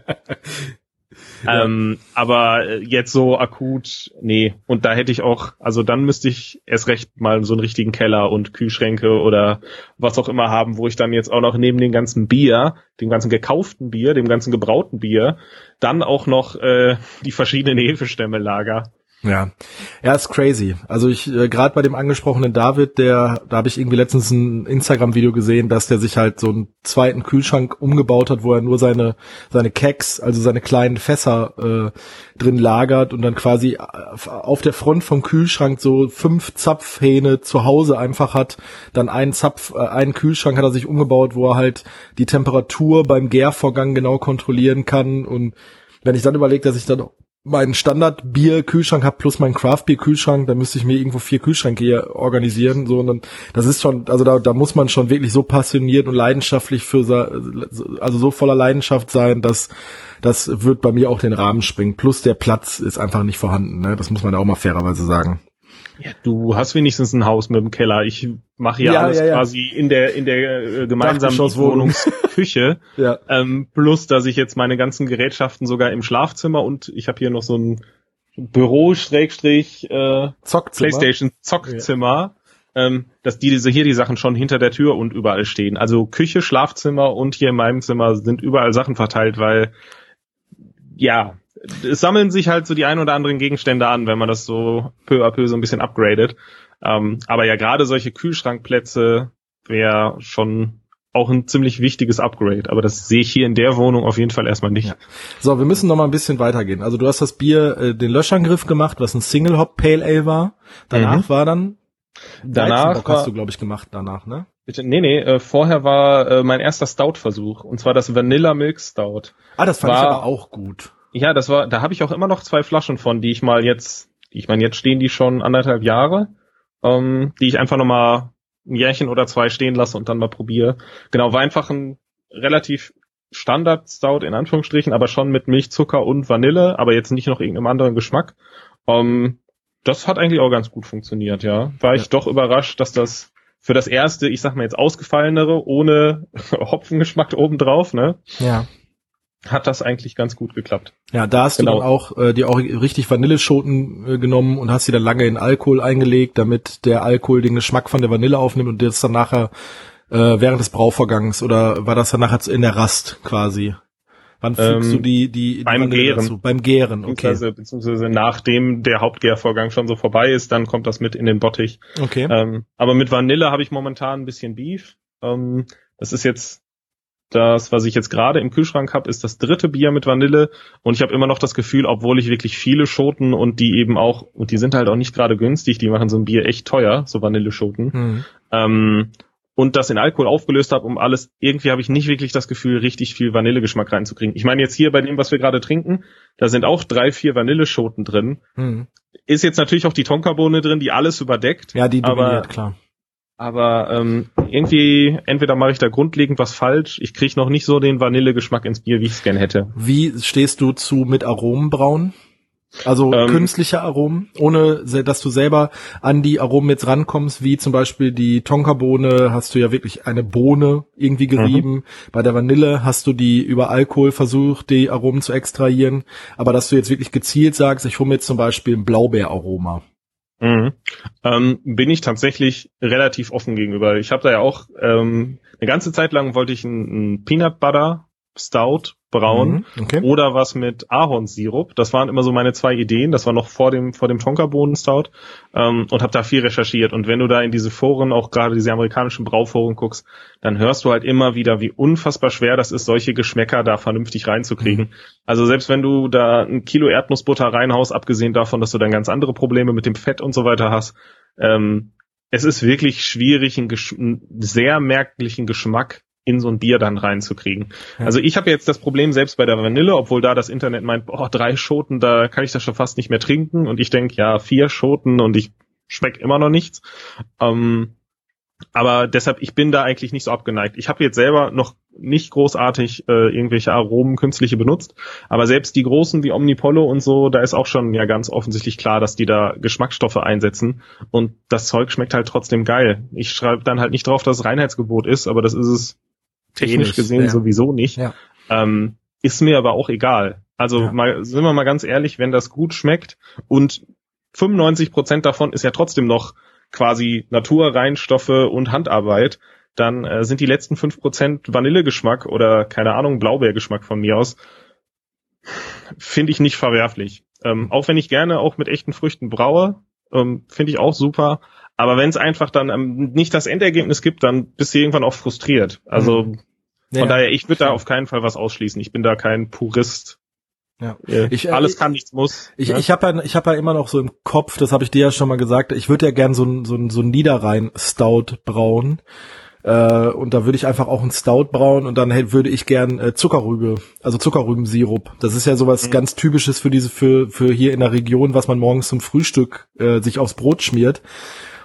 Ähm, aber jetzt so akut, nee. Und da hätte ich auch, also dann müsste ich erst recht mal so einen richtigen Keller und Kühlschränke oder was auch immer haben, wo ich dann jetzt auch noch neben dem ganzen Bier, dem ganzen gekauften Bier, dem ganzen gebrauten Bier, dann auch noch äh, die verschiedenen Hefestämme lager. Ja, ja, ist crazy. Also ich äh, gerade bei dem angesprochenen David, der, da habe ich irgendwie letztens ein Instagram-Video gesehen, dass der sich halt so einen zweiten Kühlschrank umgebaut hat, wo er nur seine seine Keks, also seine kleinen Fässer äh, drin lagert und dann quasi äh, auf der Front vom Kühlschrank so fünf Zapfhähne zu Hause einfach hat. Dann einen Zapf, äh, einen Kühlschrank hat er sich umgebaut, wo er halt die Temperatur beim Gärvorgang genau kontrollieren kann und wenn ich dann überlege, dass ich dann meinen Standard-Bier-Kühlschrank habe plus meinen Craft-Bier-Kühlschrank, dann müsste ich mir irgendwo vier Kühlschränke hier organisieren. So, und dann, das ist schon, also da, da muss man schon wirklich so passioniert und leidenschaftlich für, also so voller Leidenschaft sein, dass das wird bei mir auch den Rahmen springen. Plus der Platz ist einfach nicht vorhanden. Ne? Das muss man ja auch mal fairerweise sagen. Ja, du hast wenigstens ein Haus mit dem Keller. Ich mache ja, ja alles ja, ja. quasi in der in der äh, gemeinsamen Wohnungsküche. ja. ähm, plus, dass ich jetzt meine ganzen Gerätschaften sogar im Schlafzimmer und ich habe hier noch so ein Büro Schrägstrich äh, Zockzimmer. PlayStation Zockzimmer. Ähm, dass die diese hier die Sachen schon hinter der Tür und überall stehen. Also Küche, Schlafzimmer und hier in meinem Zimmer sind überall Sachen verteilt, weil ja, es sammeln sich halt so die ein oder anderen Gegenstände an, wenn man das so peu à peu so ein bisschen upgradet. Ähm, aber ja, gerade solche Kühlschrankplätze wäre schon auch ein ziemlich wichtiges Upgrade, aber das sehe ich hier in der Wohnung auf jeden Fall erstmal nicht. Ja. So, wir müssen noch mal ein bisschen weitergehen. Also du hast das Bier, äh, den Löschangriff gemacht, was ein Single Hop Pale Ale war. Danach mhm. war dann Danach war, hast du glaube ich gemacht danach, ne? Bitte, nee, nee, äh, vorher war äh, mein erster Stout-Versuch und zwar das Vanilla Milk Stout. Ah, das fand war, ich aber auch gut. Ja, das war, da habe ich auch immer noch zwei Flaschen von, die ich mal jetzt, ich meine, jetzt stehen die schon anderthalb Jahre, ähm, die ich einfach noch mal ein Jährchen oder zwei stehen lasse und dann mal probiere. Genau, war einfach ein relativ Standard Stout in Anführungsstrichen, aber schon mit Milch, Zucker und Vanille, aber jetzt nicht noch irgendeinem anderen Geschmack. Ähm, das hat eigentlich auch ganz gut funktioniert, ja. War ich ja. doch überrascht, dass das für das erste, ich sag mal jetzt ausgefallenere, ohne Hopfengeschmack obendrauf, ne? Ja hat das eigentlich ganz gut geklappt. Ja, da hast genau. du dann auch äh, die auch richtig Vanilleschoten äh, genommen und hast sie dann lange in Alkohol eingelegt, damit der Alkohol den Geschmack von der Vanille aufnimmt und das dann nachher äh, während des Brauvorgangs oder war das dann nachher in der Rast quasi? Wann fügst ähm, du die, die, die beim Vanille Gären. Dazu? Beim Gären, okay. Beziehungsweise, beziehungsweise nachdem der Hauptgärvorgang schon so vorbei ist, dann kommt das mit in den Bottich. Okay. Ähm, aber mit Vanille habe ich momentan ein bisschen Beef. Ähm, das ist jetzt das, was ich jetzt gerade im Kühlschrank habe, ist das dritte Bier mit Vanille und ich habe immer noch das Gefühl, obwohl ich wirklich viele Schoten und die eben auch, und die sind halt auch nicht gerade günstig, die machen so ein Bier echt teuer, so Vanilleschoten, mhm. ähm, und das in Alkohol aufgelöst habe, um alles, irgendwie habe ich nicht wirklich das Gefühl, richtig viel Vanillegeschmack reinzukriegen. Ich meine jetzt hier bei dem, was wir gerade trinken, da sind auch drei, vier Vanilleschoten drin. Mhm. Ist jetzt natürlich auch die Tonkabohne drin, die alles überdeckt. Ja, die dominiert, aber, klar aber ähm, irgendwie, entweder mache ich da grundlegend was falsch, ich kriege noch nicht so den Vanillegeschmack ins Bier, wie ich es gern hätte. Wie stehst du zu mit Aromenbrauen? Also ähm, künstliche Aromen, ohne dass du selber an die Aromen jetzt rankommst, wie zum Beispiel die Tonkabohne, hast du ja wirklich eine Bohne irgendwie gerieben. Mhm. Bei der Vanille hast du die über Alkohol versucht, die Aromen zu extrahieren. Aber dass du jetzt wirklich gezielt sagst, ich hole mir jetzt zum Beispiel ein Blaubeeraroma. Mhm. Ähm, bin ich tatsächlich relativ offen gegenüber. Ich habe da ja auch ähm, eine ganze Zeit lang wollte ich einen Peanut Butter Stout braun mhm, okay. oder was mit Ahornsirup. Das waren immer so meine zwei Ideen. Das war noch vor dem vor dem Tonkabohnen Stout ähm, und habe da viel recherchiert. Und wenn du da in diese Foren, auch gerade diese amerikanischen Brauforen guckst, dann hörst du halt immer wieder, wie unfassbar schwer das ist, solche Geschmäcker da vernünftig reinzukriegen. Mhm. Also selbst wenn du da ein Kilo Erdnussbutter reinhaust, abgesehen davon, dass du dann ganz andere Probleme mit dem Fett und so weiter hast, ähm, es ist wirklich schwierig, einen, einen sehr merklichen Geschmack in so ein Bier dann reinzukriegen. Ja. Also ich habe jetzt das Problem selbst bei der Vanille, obwohl da das Internet meint, boah, drei Schoten, da kann ich das schon fast nicht mehr trinken. Und ich denke, ja, vier Schoten und ich schmeckt immer noch nichts. Ähm, aber deshalb, ich bin da eigentlich nicht so abgeneigt. Ich habe jetzt selber noch nicht großartig äh, irgendwelche Aromen künstliche benutzt, aber selbst die großen wie Omnipollo und so, da ist auch schon ja ganz offensichtlich klar, dass die da Geschmacksstoffe einsetzen und das Zeug schmeckt halt trotzdem geil. Ich schreibe dann halt nicht drauf, dass es Reinheitsgebot ist, aber das ist es technisch Ähnlich, gesehen ja. sowieso nicht. Ja. Ähm, ist mir aber auch egal. Also ja. mal, sind wir mal ganz ehrlich, wenn das gut schmeckt und 95 Prozent davon ist ja trotzdem noch quasi Naturreinstoffe und Handarbeit, dann äh, sind die letzten fünf Prozent Vanillegeschmack oder keine Ahnung, Blaubeergeschmack von mir aus, finde ich nicht verwerflich. Ähm, auch wenn ich gerne auch mit echten Früchten braue, ähm, finde ich auch super. Aber wenn es einfach dann ähm, nicht das Endergebnis gibt, dann bist du irgendwann auch frustriert. Also mhm. ja, von daher, ich würde da auf keinen Fall was ausschließen. Ich bin da kein Purist ja. Ich, äh, Alles kann, nichts muss. Ich, ne? ich habe ja, ich hab ja immer noch so im Kopf, das habe ich dir ja schon mal gesagt, ich würde ja gern so ein, so ein, so ein Niederrhein-Stout brauen. Äh, und da würde ich einfach auch ein Stout brauen und dann würde ich gern äh, Zuckerrübe, also Zuckerrübensirup. Das ist ja sowas mhm. ganz typisches für diese, für, für hier in der Region, was man morgens zum Frühstück äh, sich aufs Brot schmiert.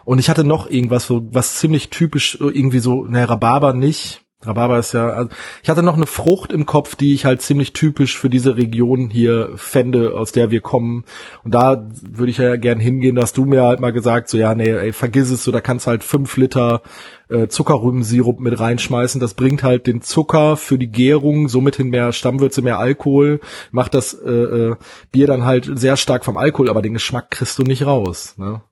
Und ich hatte noch irgendwas, so, was ziemlich typisch, irgendwie so, ne, Rhabarber nicht, Rhabarber ist ja, also ich hatte noch eine Frucht im Kopf, die ich halt ziemlich typisch für diese Region hier fände, aus der wir kommen. Und da würde ich ja gern hingehen, dass du mir halt mal gesagt, so ja, nee, ey, vergiss es, so da kannst halt fünf Liter äh, Zuckerrübensirup mit reinschmeißen. Das bringt halt den Zucker für die Gärung, somit hin mehr Stammwürze, mehr Alkohol, macht das äh, äh, Bier dann halt sehr stark vom Alkohol, aber den Geschmack kriegst du nicht raus. Ne?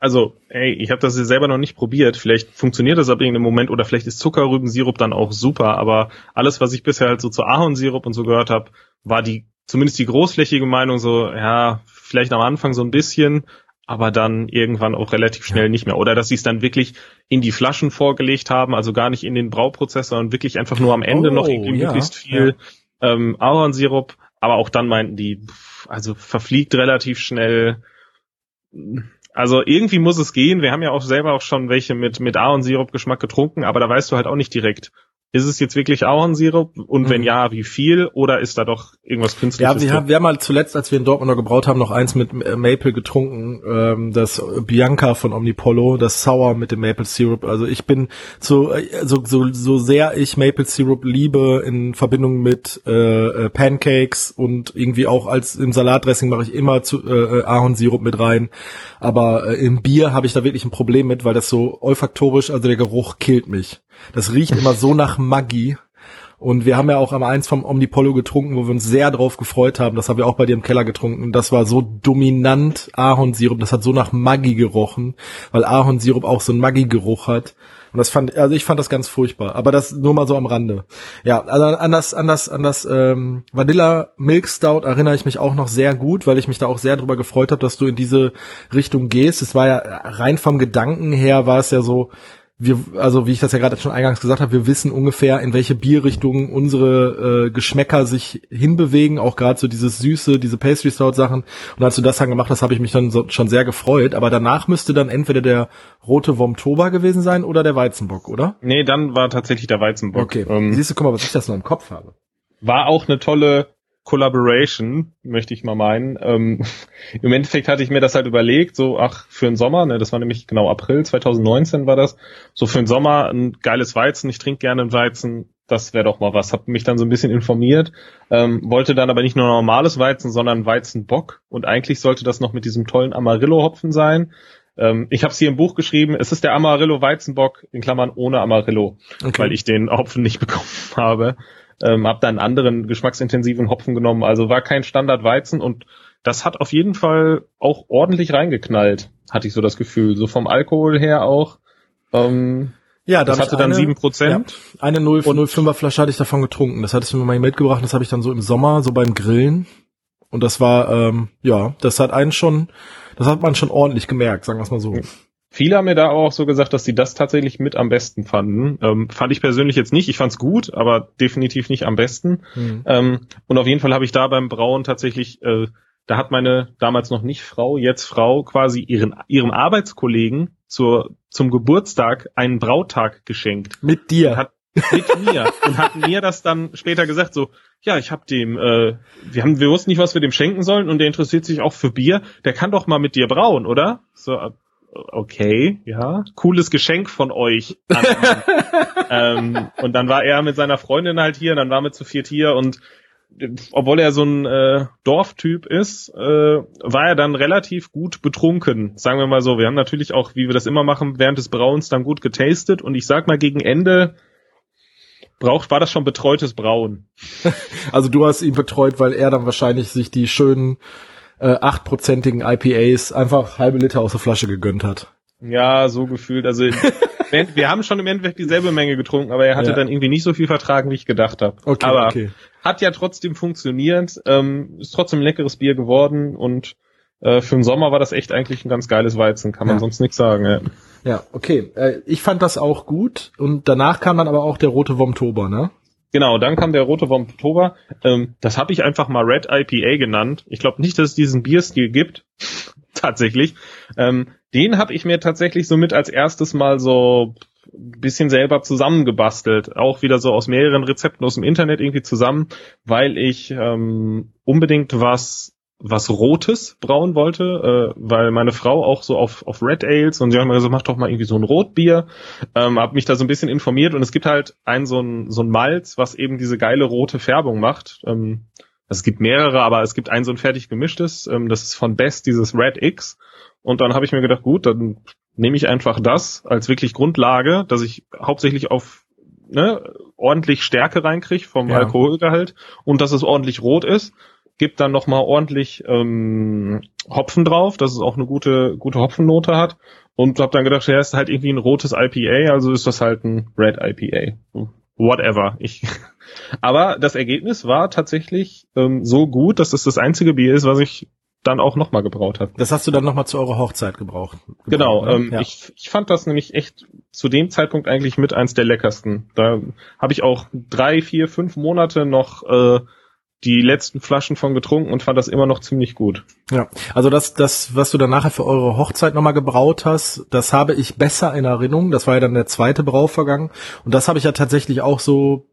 Also, ey, ich habe das selber noch nicht probiert. Vielleicht funktioniert das ab irgendeinem Moment oder vielleicht ist Zuckerrübensirup dann auch super. Aber alles, was ich bisher halt so zu Ahornsirup und so gehört habe, war die zumindest die großflächige Meinung so, ja, vielleicht am Anfang so ein bisschen, aber dann irgendwann auch relativ schnell nicht mehr. Oder dass sie es dann wirklich in die Flaschen vorgelegt haben, also gar nicht in den Brauprozess, sondern wirklich einfach nur am Ende oh, noch irgendwie ja, möglichst viel ja. ähm, Ahornsirup. Aber auch dann meinten die, also verfliegt relativ schnell also irgendwie muss es gehen. Wir haben ja auch selber auch schon welche mit, mit Ahornsirup-Geschmack getrunken, aber da weißt du halt auch nicht direkt, ist es jetzt wirklich Ahornsirup? Und wenn mhm. ja, wie viel? Oder ist da doch irgendwas Künstliches? Ja, wir haben, wir haben mal zuletzt, als wir in Dortmund noch gebraut haben, noch eins mit äh, Maple getrunken. Ähm, das Bianca von Omnipollo, das Sour mit dem Maple Syrup. Also ich bin so, äh, so, so, so sehr ich Maple Syrup liebe in Verbindung mit äh, äh, Pancakes und irgendwie auch als im Salatdressing mache ich immer zu, äh, Ahornsirup mit rein. Aber äh, im Bier habe ich da wirklich ein Problem mit, weil das so olfaktorisch, also der Geruch killt mich. Das riecht immer so nach Maggi. Und wir haben ja auch am eins vom Omnipollo getrunken, wo wir uns sehr drauf gefreut haben. Das haben wir auch bei dir im Keller getrunken. Das war so dominant Ahornsirup. Das hat so nach Maggi gerochen, weil Ahornsirup auch so einen Maggi-Geruch hat. Und das fand, also ich fand das ganz furchtbar. Aber das nur mal so am Rande. Ja, also an das, an das, an das ähm, Vanilla Milk Stout erinnere ich mich auch noch sehr gut, weil ich mich da auch sehr drüber gefreut habe, dass du in diese Richtung gehst. Es war ja rein vom Gedanken her war es ja so, wir, also wie ich das ja gerade schon eingangs gesagt habe, wir wissen ungefähr, in welche Bierrichtung unsere äh, Geschmäcker sich hinbewegen, auch gerade so dieses Süße, diese Pastry Stout Sachen. Und als du das dann gemacht hast, habe ich mich dann so, schon sehr gefreut. Aber danach müsste dann entweder der rote Vomtoba gewesen sein oder der Weizenbock, oder? Nee, dann war tatsächlich der Weizenbock. Okay. Ähm, Siehst du, guck mal, was ich das noch im Kopf habe. War auch eine tolle Collaboration, möchte ich mal meinen. Ähm, Im Endeffekt hatte ich mir das halt überlegt, so, ach, für den Sommer, ne, das war nämlich genau April 2019 war das, so für den Sommer ein geiles Weizen, ich trinke gerne ein Weizen, das wäre doch mal was. Hab mich dann so ein bisschen informiert, ähm, wollte dann aber nicht nur normales Weizen, sondern Weizenbock und eigentlich sollte das noch mit diesem tollen Amarillo-Hopfen sein. Ähm, ich habe es hier im Buch geschrieben, es ist der Amarillo Weizenbock, in Klammern ohne Amarillo, okay. weil ich den Hopfen nicht bekommen habe ähm, habe dann anderen geschmacksintensiven Hopfen genommen. Also war kein Standardweizen und das hat auf jeden Fall auch ordentlich reingeknallt, hatte ich so das Gefühl. So vom Alkohol her auch. Ähm, ja, das hatte dann sieben Prozent. Ja, eine 0,05er Flasche hatte ich davon getrunken. Das hattest du mir mal mitgebracht. Das habe ich dann so im Sommer, so beim Grillen. Und das war, ähm, ja, das hat einen schon, das hat man schon ordentlich gemerkt, sagen wir es mal so. Viele haben mir da auch so gesagt, dass sie das tatsächlich mit am besten fanden. Ähm, fand ich persönlich jetzt nicht. Ich fand's gut, aber definitiv nicht am besten. Mhm. Ähm, und auf jeden Fall habe ich da beim Brauen tatsächlich, äh, da hat meine damals noch nicht Frau, jetzt Frau, quasi ihren ihrem Arbeitskollegen zur zum Geburtstag einen Brautag geschenkt. Mit dir. Hat, mit mir und hat mir das dann später gesagt so ja ich habe dem äh, wir haben wir wussten nicht was wir dem schenken sollen und der interessiert sich auch für Bier der kann doch mal mit dir brauen oder so okay, ja, cooles Geschenk von euch. ähm, und dann war er mit seiner Freundin halt hier, dann waren wir zu viert hier und obwohl er so ein äh, Dorftyp ist, äh, war er dann relativ gut betrunken, sagen wir mal so. Wir haben natürlich auch, wie wir das immer machen, während des Brauens dann gut getastet und ich sag mal gegen Ende braucht, war das schon betreutes Brauen. Also du hast ihn betreut, weil er dann wahrscheinlich sich die schönen äh, achtprozentigen IPAs einfach halbe Liter aus der Flasche gegönnt hat. Ja, so gefühlt. Also wir haben schon im Endeffekt dieselbe Menge getrunken, aber er hatte ja. dann irgendwie nicht so viel vertragen, wie ich gedacht habe. Okay, aber okay. hat ja trotzdem funktioniert. Ähm, ist trotzdem ein leckeres Bier geworden und äh, für den Sommer war das echt eigentlich ein ganz geiles Weizen, kann man ja. sonst nichts sagen. Ja, ja okay. Äh, ich fand das auch gut und danach kam dann aber auch der rote Womtober, ne? Genau, dann kam der rote Womtober. Ähm, das habe ich einfach mal Red IPA genannt. Ich glaube nicht, dass es diesen Bierstil gibt. Tatsächlich. Ähm, den habe ich mir tatsächlich somit als erstes mal so bisschen selber zusammengebastelt. Auch wieder so aus mehreren Rezepten aus dem Internet irgendwie zusammen, weil ich ähm, unbedingt was was Rotes brauen wollte, äh, weil meine Frau auch so auf, auf Red Ales und sie haben mir gesagt, mach doch mal irgendwie so ein Rotbier. Ähm, hab mich da so ein bisschen informiert und es gibt halt ein so ein, so ein Malz, was eben diese geile rote Färbung macht. Ähm, es gibt mehrere, aber es gibt ein so ein fertig gemischtes, ähm, das ist von Best, dieses Red X. Und dann habe ich mir gedacht, gut, dann nehme ich einfach das als wirklich Grundlage, dass ich hauptsächlich auf ne, ordentlich Stärke reinkriege vom ja. Alkoholgehalt und dass es ordentlich rot ist gibt dann noch mal ordentlich ähm, Hopfen drauf, dass es auch eine gute gute Hopfennote hat und habe dann gedacht, ja, ist halt irgendwie ein rotes IPA, also ist das halt ein Red IPA. Whatever. Ich aber das Ergebnis war tatsächlich ähm, so gut, dass es das, das einzige Bier ist, was ich dann auch nochmal gebraut habe. Das hast du dann nochmal zu eurer Hochzeit gebraucht. gebraucht genau, ne? ähm, ja. ich, ich fand das nämlich echt zu dem Zeitpunkt eigentlich mit eins der leckersten. Da habe ich auch drei, vier, fünf Monate noch äh, die letzten Flaschen von getrunken und fand das immer noch ziemlich gut. Ja, also das, das, was du dann nachher für eure Hochzeit nochmal gebraut hast, das habe ich besser in Erinnerung. Das war ja dann der zweite Brauvergang. Und das habe ich ja tatsächlich auch so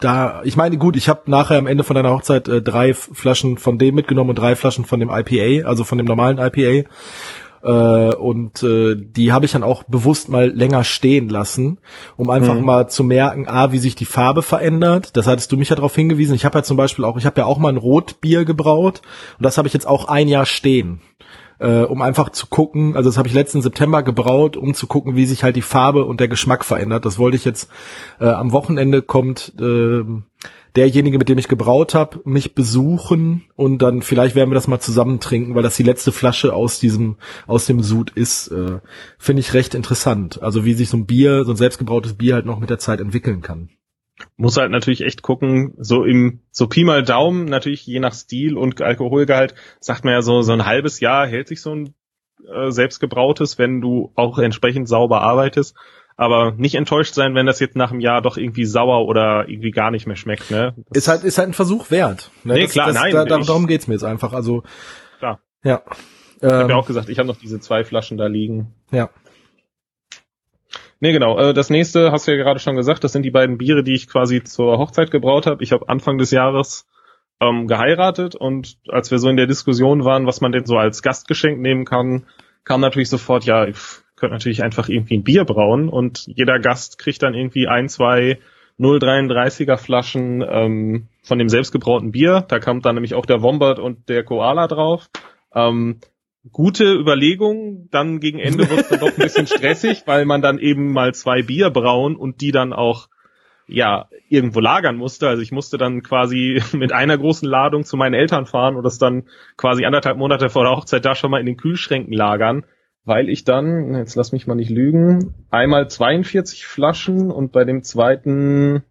da, ich meine, gut, ich habe nachher am Ende von deiner Hochzeit äh, drei Flaschen von dem mitgenommen und drei Flaschen von dem IPA, also von dem normalen IPA. Äh, und äh, die habe ich dann auch bewusst mal länger stehen lassen, um einfach mhm. mal zu merken, a, wie sich die Farbe verändert. Das hattest du mich ja darauf hingewiesen. Ich habe ja zum Beispiel auch, ich habe ja auch mal ein Rotbier gebraut und das habe ich jetzt auch ein Jahr stehen. Äh, um einfach zu gucken, also das habe ich letzten September gebraut, um zu gucken, wie sich halt die Farbe und der Geschmack verändert. Das wollte ich jetzt äh, am Wochenende kommt äh, derjenige, mit dem ich gebraut habe, mich besuchen und dann vielleicht werden wir das mal zusammen trinken, weil das die letzte Flasche aus diesem aus dem Sud ist. Äh, Finde ich recht interessant. Also wie sich so ein Bier, so ein selbstgebrautes Bier halt noch mit der Zeit entwickeln kann. Muss halt natürlich echt gucken, so im, so Pi mal Daumen, natürlich je nach Stil und Alkoholgehalt, sagt man ja so, so ein halbes Jahr hält sich so ein äh, selbstgebrautes, wenn du auch entsprechend sauber arbeitest aber nicht enttäuscht sein, wenn das jetzt nach einem Jahr doch irgendwie sauer oder irgendwie gar nicht mehr schmeckt. Ne? ist halt ist halt ein Versuch wert. Ne? Nee, das, klar, das, nein. Da, darum geht's mir jetzt einfach. Also klar. Ja. Ich ähm, habe ja auch gesagt, ich habe noch diese zwei Flaschen da liegen. Ja. Nee, genau. Äh, das nächste hast du ja gerade schon gesagt, das sind die beiden Biere, die ich quasi zur Hochzeit gebraut habe. Ich habe Anfang des Jahres ähm, geheiratet und als wir so in der Diskussion waren, was man denn so als Gastgeschenk nehmen kann, kam natürlich sofort, ja, könnt natürlich einfach irgendwie ein Bier brauen und jeder Gast kriegt dann irgendwie ein, zwei 0,33er Flaschen ähm, von dem selbstgebrauten Bier. Da kommt dann nämlich auch der Wombat und der Koala drauf. Ähm, gute Überlegung. Dann gegen Ende wird es dann doch ein bisschen stressig, weil man dann eben mal zwei Bier brauen und die dann auch ja irgendwo lagern musste. Also ich musste dann quasi mit einer großen Ladung zu meinen Eltern fahren und das dann quasi anderthalb Monate vor der Hochzeit da schon mal in den Kühlschränken lagern weil ich dann, jetzt lass mich mal nicht lügen, einmal 42 Flaschen und bei dem zweiten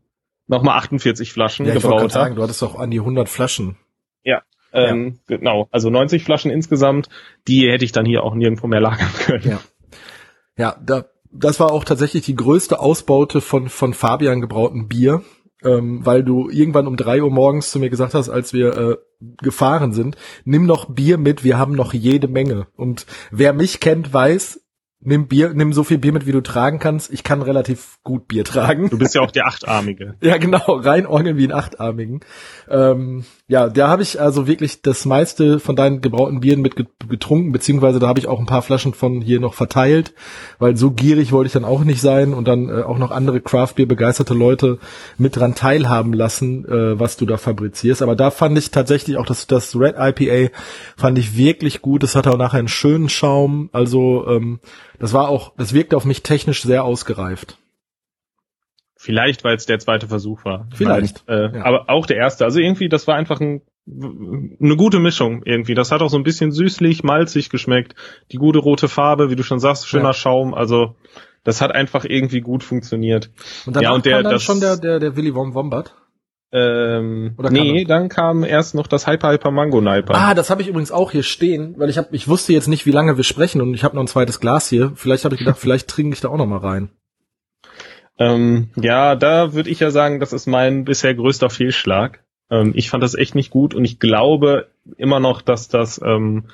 nochmal 48 Flaschen ja, gebraut habe. sagen, du hattest doch an die 100 Flaschen. Ja, ähm, ja. genau. Also 90 Flaschen insgesamt, die hätte ich dann hier auch nirgendwo mehr lagern können. Ja, ja da, das war auch tatsächlich die größte Ausbaute von, von Fabian gebrauten Bier ähm, weil du irgendwann um drei Uhr morgens zu mir gesagt hast, als wir äh, gefahren sind, nimm noch Bier mit, wir haben noch jede Menge. Und wer mich kennt, weiß, nimm Bier, nimm so viel Bier mit, wie du tragen kannst. Ich kann relativ gut Bier tragen. Du bist ja auch der Achtarmige. ja, genau, rein orgeln wie ein Achtarmigen. Ähm, Ja, da habe ich also wirklich das meiste von deinen gebrauten Bieren mit getrunken, beziehungsweise da habe ich auch ein paar Flaschen von hier noch verteilt, weil so gierig wollte ich dann auch nicht sein und dann äh, auch noch andere Craftbeer begeisterte Leute mit dran teilhaben lassen, äh, was du da fabrizierst. Aber da fand ich tatsächlich auch das, das Red IPA fand ich wirklich gut. Es hatte auch nachher einen schönen Schaum. Also ähm, das war auch, das wirkte auf mich technisch sehr ausgereift. Vielleicht, weil es der zweite Versuch war. Vielleicht. Weil, äh, ja. Aber auch der erste. Also irgendwie, das war einfach ein, eine gute Mischung irgendwie. Das hat auch so ein bisschen süßlich, malzig geschmeckt. Die gute rote Farbe, wie du schon sagst, schöner ja. Schaum. Also das hat einfach irgendwie gut funktioniert. Und dann, ja, und der, kam dann das, schon der, der, der Willy Wom Wombat? Ähm, Oder nee, dann kam erst noch das Hyper Hyper Mango Niper. Ah, das habe ich übrigens auch hier stehen, weil ich hab, ich wusste jetzt nicht, wie lange wir sprechen und ich habe noch ein zweites Glas hier. Vielleicht habe ich gedacht, vielleicht trinke ich da auch noch mal rein. Ähm, ja, da würde ich ja sagen, das ist mein bisher größter Fehlschlag. Ähm, ich fand das echt nicht gut und ich glaube immer noch, dass das ähm,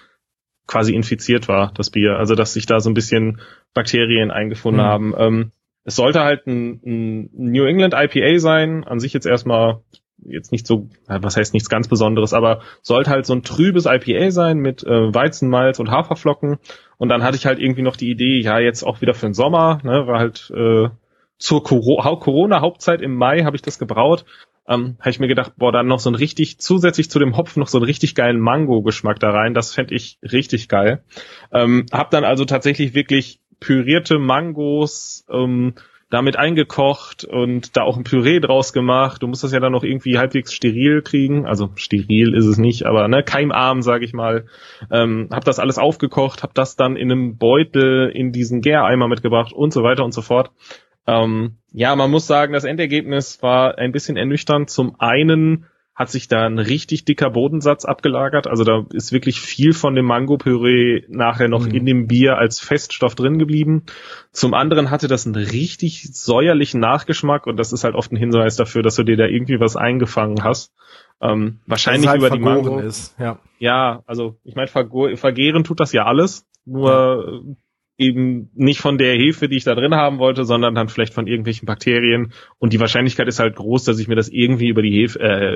quasi infiziert war, das Bier. Also dass sich da so ein bisschen Bakterien eingefunden mhm. haben. Ähm, es sollte halt ein, ein New England IPA sein, an sich jetzt erstmal jetzt nicht so, was heißt nichts ganz Besonderes, aber sollte halt so ein trübes IPA sein mit äh, Weizenmalz und Haferflocken. Und dann hatte ich halt irgendwie noch die Idee, ja, jetzt auch wieder für den Sommer, ne, war halt äh, zur Corona-Hauptzeit im Mai habe ich das gebraut. Ähm, habe ich mir gedacht, boah, dann noch so ein richtig, zusätzlich zu dem Hopfen noch so einen richtig geilen Mango-Geschmack da rein. Das fände ich richtig geil. Ähm, hab dann also tatsächlich wirklich pürierte Mangos ähm, damit eingekocht und da auch ein Püree draus gemacht. Du musst das ja dann noch irgendwie halbwegs steril kriegen. Also steril ist es nicht, aber ne, keimarm, sage ich mal. Ähm, hab das alles aufgekocht, hab das dann in einem Beutel in diesen Gäreimer mitgebracht und so weiter und so fort. Ähm, ja, man muss sagen, das Endergebnis war ein bisschen ernüchternd. Zum einen hat sich da ein richtig dicker Bodensatz abgelagert. Also da ist wirklich viel von dem Mango-Püree nachher noch mhm. in dem Bier als Feststoff drin geblieben. Zum anderen hatte das einen richtig säuerlichen Nachgeschmack und das ist halt oft ein Hinweis dafür, dass du dir da irgendwie was eingefangen hast. Ähm, wahrscheinlich halt über die Mango. Ist, ja. ja, also ich meine, vergehren tut das ja alles. Nur ja eben nicht von der Hefe, die ich da drin haben wollte, sondern dann vielleicht von irgendwelchen Bakterien. Und die Wahrscheinlichkeit ist halt groß, dass ich mir das irgendwie über die Hefe, äh,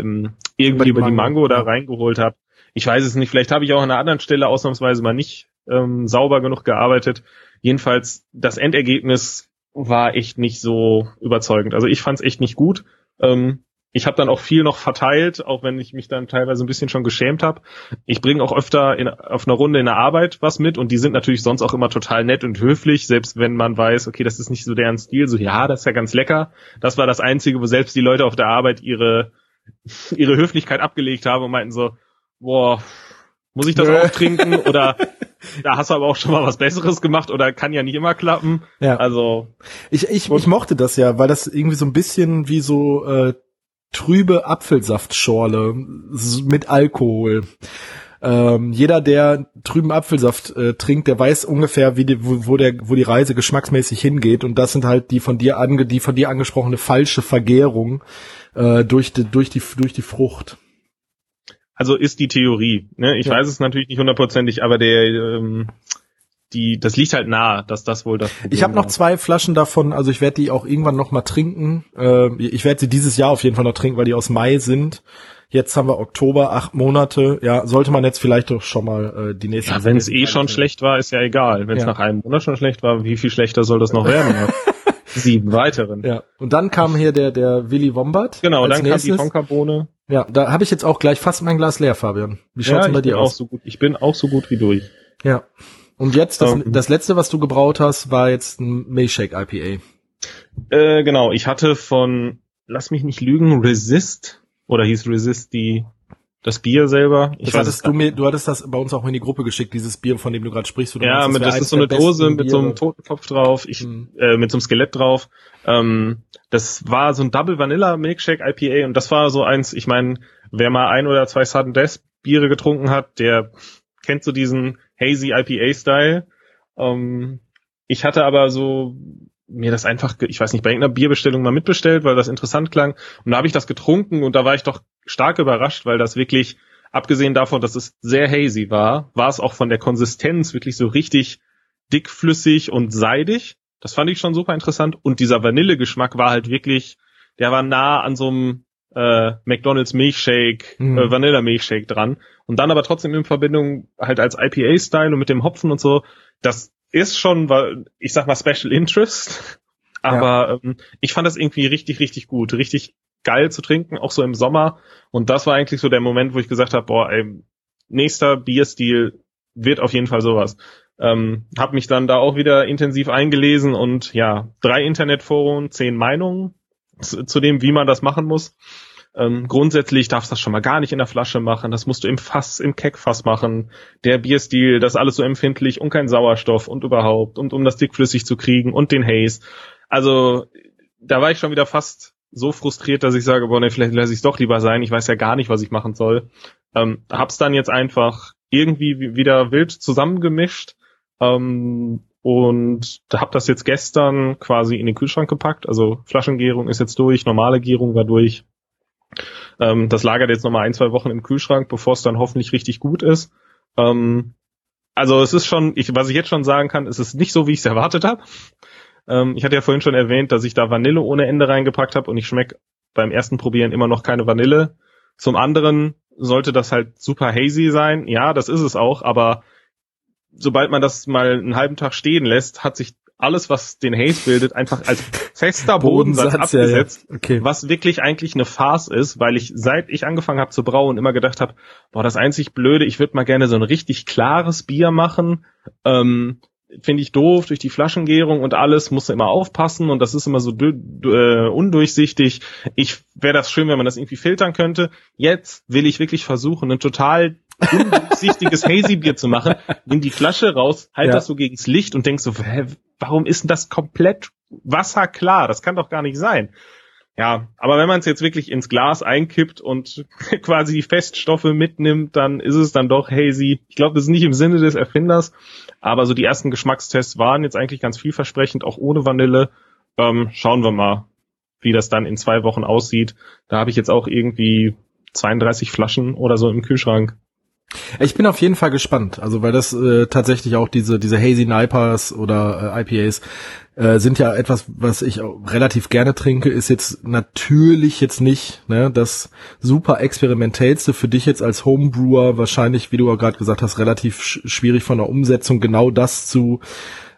irgendwie über die, Mango, Mango da reingeholt habe. Ich weiß es nicht. Vielleicht habe ich auch an einer anderen Stelle ausnahmsweise mal nicht ähm, sauber genug gearbeitet. Jedenfalls das Endergebnis war echt nicht so überzeugend. Also ich fand es echt nicht gut. Ähm, ich habe dann auch viel noch verteilt, auch wenn ich mich dann teilweise ein bisschen schon geschämt habe. Ich bringe auch öfter in, auf einer Runde in der Arbeit was mit und die sind natürlich sonst auch immer total nett und höflich, selbst wenn man weiß, okay, das ist nicht so deren Stil, so ja, das ist ja ganz lecker. Das war das Einzige, wo selbst die Leute auf der Arbeit ihre, ihre Höflichkeit abgelegt haben und meinten so, boah, muss ich das Nö. auch trinken oder da hast du aber auch schon mal was Besseres gemacht oder kann ja nicht immer klappen. Ja. Also ich, ich, ich mochte das ja, weil das irgendwie so ein bisschen wie so äh, trübe Apfelsaftschorle mit Alkohol. Ähm, jeder, der trüben Apfelsaft äh, trinkt, der weiß ungefähr, wie die, wo, wo, der, wo die Reise geschmacksmäßig hingeht. Und das sind halt die von dir ange, die von dir angesprochene falsche Vergärung äh, durch die, durch die, durch die Frucht. Also ist die Theorie. Ne? Ich ja. weiß es natürlich nicht hundertprozentig, aber der ähm, die, das liegt halt nah, dass das wohl das Problem Ich habe noch zwei Flaschen davon, also ich werde die auch irgendwann noch mal trinken. Äh, ich werde sie dieses Jahr auf jeden Fall noch trinken, weil die aus Mai sind. Jetzt haben wir Oktober, acht Monate. Ja, sollte man jetzt vielleicht doch schon mal äh, die nächste. Ja, wenn es eh schon schlecht war, ist ja egal. Wenn es ja. nach einem Monat schon schlecht war, wie viel schlechter soll das noch werden? Sieben weiteren. Ja. Und dann kam hier der der Willy Wombat. Genau, dann nächstes. kam die Tonkabohne. Ja, da habe ich jetzt auch gleich fast mein Glas leer, Fabian. Wie schaut's ja, denn bei dir aus? Auch so gut. Ich bin auch so gut wie durch. Ja. Und jetzt, das, ähm. das letzte, was du gebraut hast, war jetzt ein Milkshake IPA. Äh, genau, ich hatte von, lass mich nicht lügen, Resist, oder hieß Resist die, das Bier selber. Ich das hattest du mir, du hattest das bei uns auch in die Gruppe geschickt, dieses Bier, von dem du gerade sprichst. Du ja, meinst, das, das ist so eine Dose mit Bier so einem Totenkopf drauf, ich, mhm. äh, mit so einem Skelett drauf. Ähm, das war so ein Double Vanilla Milkshake IPA und das war so eins, ich meine, wer mal ein oder zwei Sudden Death Biere getrunken hat, der kennt so diesen hazy IPA-Style. Ähm, ich hatte aber so mir das einfach, ich weiß nicht, bei irgendeiner Bierbestellung mal mitbestellt, weil das interessant klang. Und da habe ich das getrunken und da war ich doch stark überrascht, weil das wirklich, abgesehen davon, dass es sehr hazy war, war es auch von der Konsistenz wirklich so richtig dickflüssig und seidig. Das fand ich schon super interessant. Und dieser Vanillegeschmack war halt wirklich, der war nah an so einem äh, McDonald's Milchshake, Mhm. äh, Vanilla Milchshake dran. Und dann aber trotzdem in Verbindung halt als IPA-Style und mit dem Hopfen und so. Das ist schon, weil ich sag mal Special Interest. Aber ähm, ich fand das irgendwie richtig, richtig gut, richtig geil zu trinken, auch so im Sommer. Und das war eigentlich so der Moment, wo ich gesagt habe, boah, ey, nächster Bierstil wird auf jeden Fall sowas. Ähm, hab mich dann da auch wieder intensiv eingelesen und ja, drei Internetforen, zehn Meinungen zu, zu dem, wie man das machen muss. Ähm, grundsätzlich darfst du das schon mal gar nicht in der Flasche machen. Das musst du im Fass, im Keckfass machen. Der Bierstil, das alles so empfindlich und kein Sauerstoff und überhaupt und um das dickflüssig zu kriegen und den Haze. Also da war ich schon wieder fast so frustriert, dass ich sage, boah, nee, vielleicht lasse ich es doch lieber sein. Ich weiß ja gar nicht, was ich machen soll. Ähm, hab's dann jetzt einfach irgendwie wi- wieder wild zusammengemischt ähm, und hab das jetzt gestern quasi in den Kühlschrank gepackt. Also Flaschengärung ist jetzt durch, normale Gärung war durch. Ähm, das lagert jetzt nochmal ein, zwei Wochen im Kühlschrank, bevor es dann hoffentlich richtig gut ist. Ähm, also es ist schon, ich, was ich jetzt schon sagen kann, es ist nicht so, wie ich es erwartet habe. Ähm, ich hatte ja vorhin schon erwähnt, dass ich da Vanille ohne Ende reingepackt habe und ich schmeck beim ersten Probieren immer noch keine Vanille. Zum anderen sollte das halt super hazy sein. Ja, das ist es auch, aber sobald man das mal einen halben Tag stehen lässt, hat sich alles, was den Haze bildet, einfach als fester Bodensatz, Bodensatz, ja, ja. abgesetzt, Okay. was wirklich eigentlich eine Farce ist, weil ich seit ich angefangen habe zu brauen immer gedacht habe, boah, das einzig Blöde, ich würde mal gerne so ein richtig klares Bier machen. Ähm, Finde ich doof durch die Flaschengärung und alles, musst du immer aufpassen und das ist immer so äh, undurchsichtig. Ich wäre das schön, wenn man das irgendwie filtern könnte. Jetzt will ich wirklich versuchen, ein total undurchsichtiges Hazy Bier zu machen. Nimm die Flasche raus, halt Ja. das so gegens Licht und denk so, hä, warum ist denn das komplett wasserklar? Das kann doch gar nicht sein. Ja, aber wenn man es jetzt wirklich ins Glas einkippt und quasi die Feststoffe mitnimmt, dann ist es dann doch hazy. Ich glaube, das ist nicht im Sinne des Erfinders, aber so die ersten Geschmackstests waren jetzt eigentlich ganz vielversprechend, auch ohne Vanille. Ähm, schauen wir mal, wie das dann in zwei Wochen aussieht. Da habe ich jetzt auch irgendwie 32 Flaschen oder so im Kühlschrank. Ich bin auf jeden Fall gespannt, also weil das äh, tatsächlich auch diese diese Hazy Nipers oder äh, IPAs äh, sind ja etwas, was ich relativ gerne trinke, ist jetzt natürlich jetzt nicht ne, das super experimentellste für dich jetzt als Homebrewer wahrscheinlich, wie du auch gerade gesagt hast, relativ sch schwierig von der Umsetzung genau das zu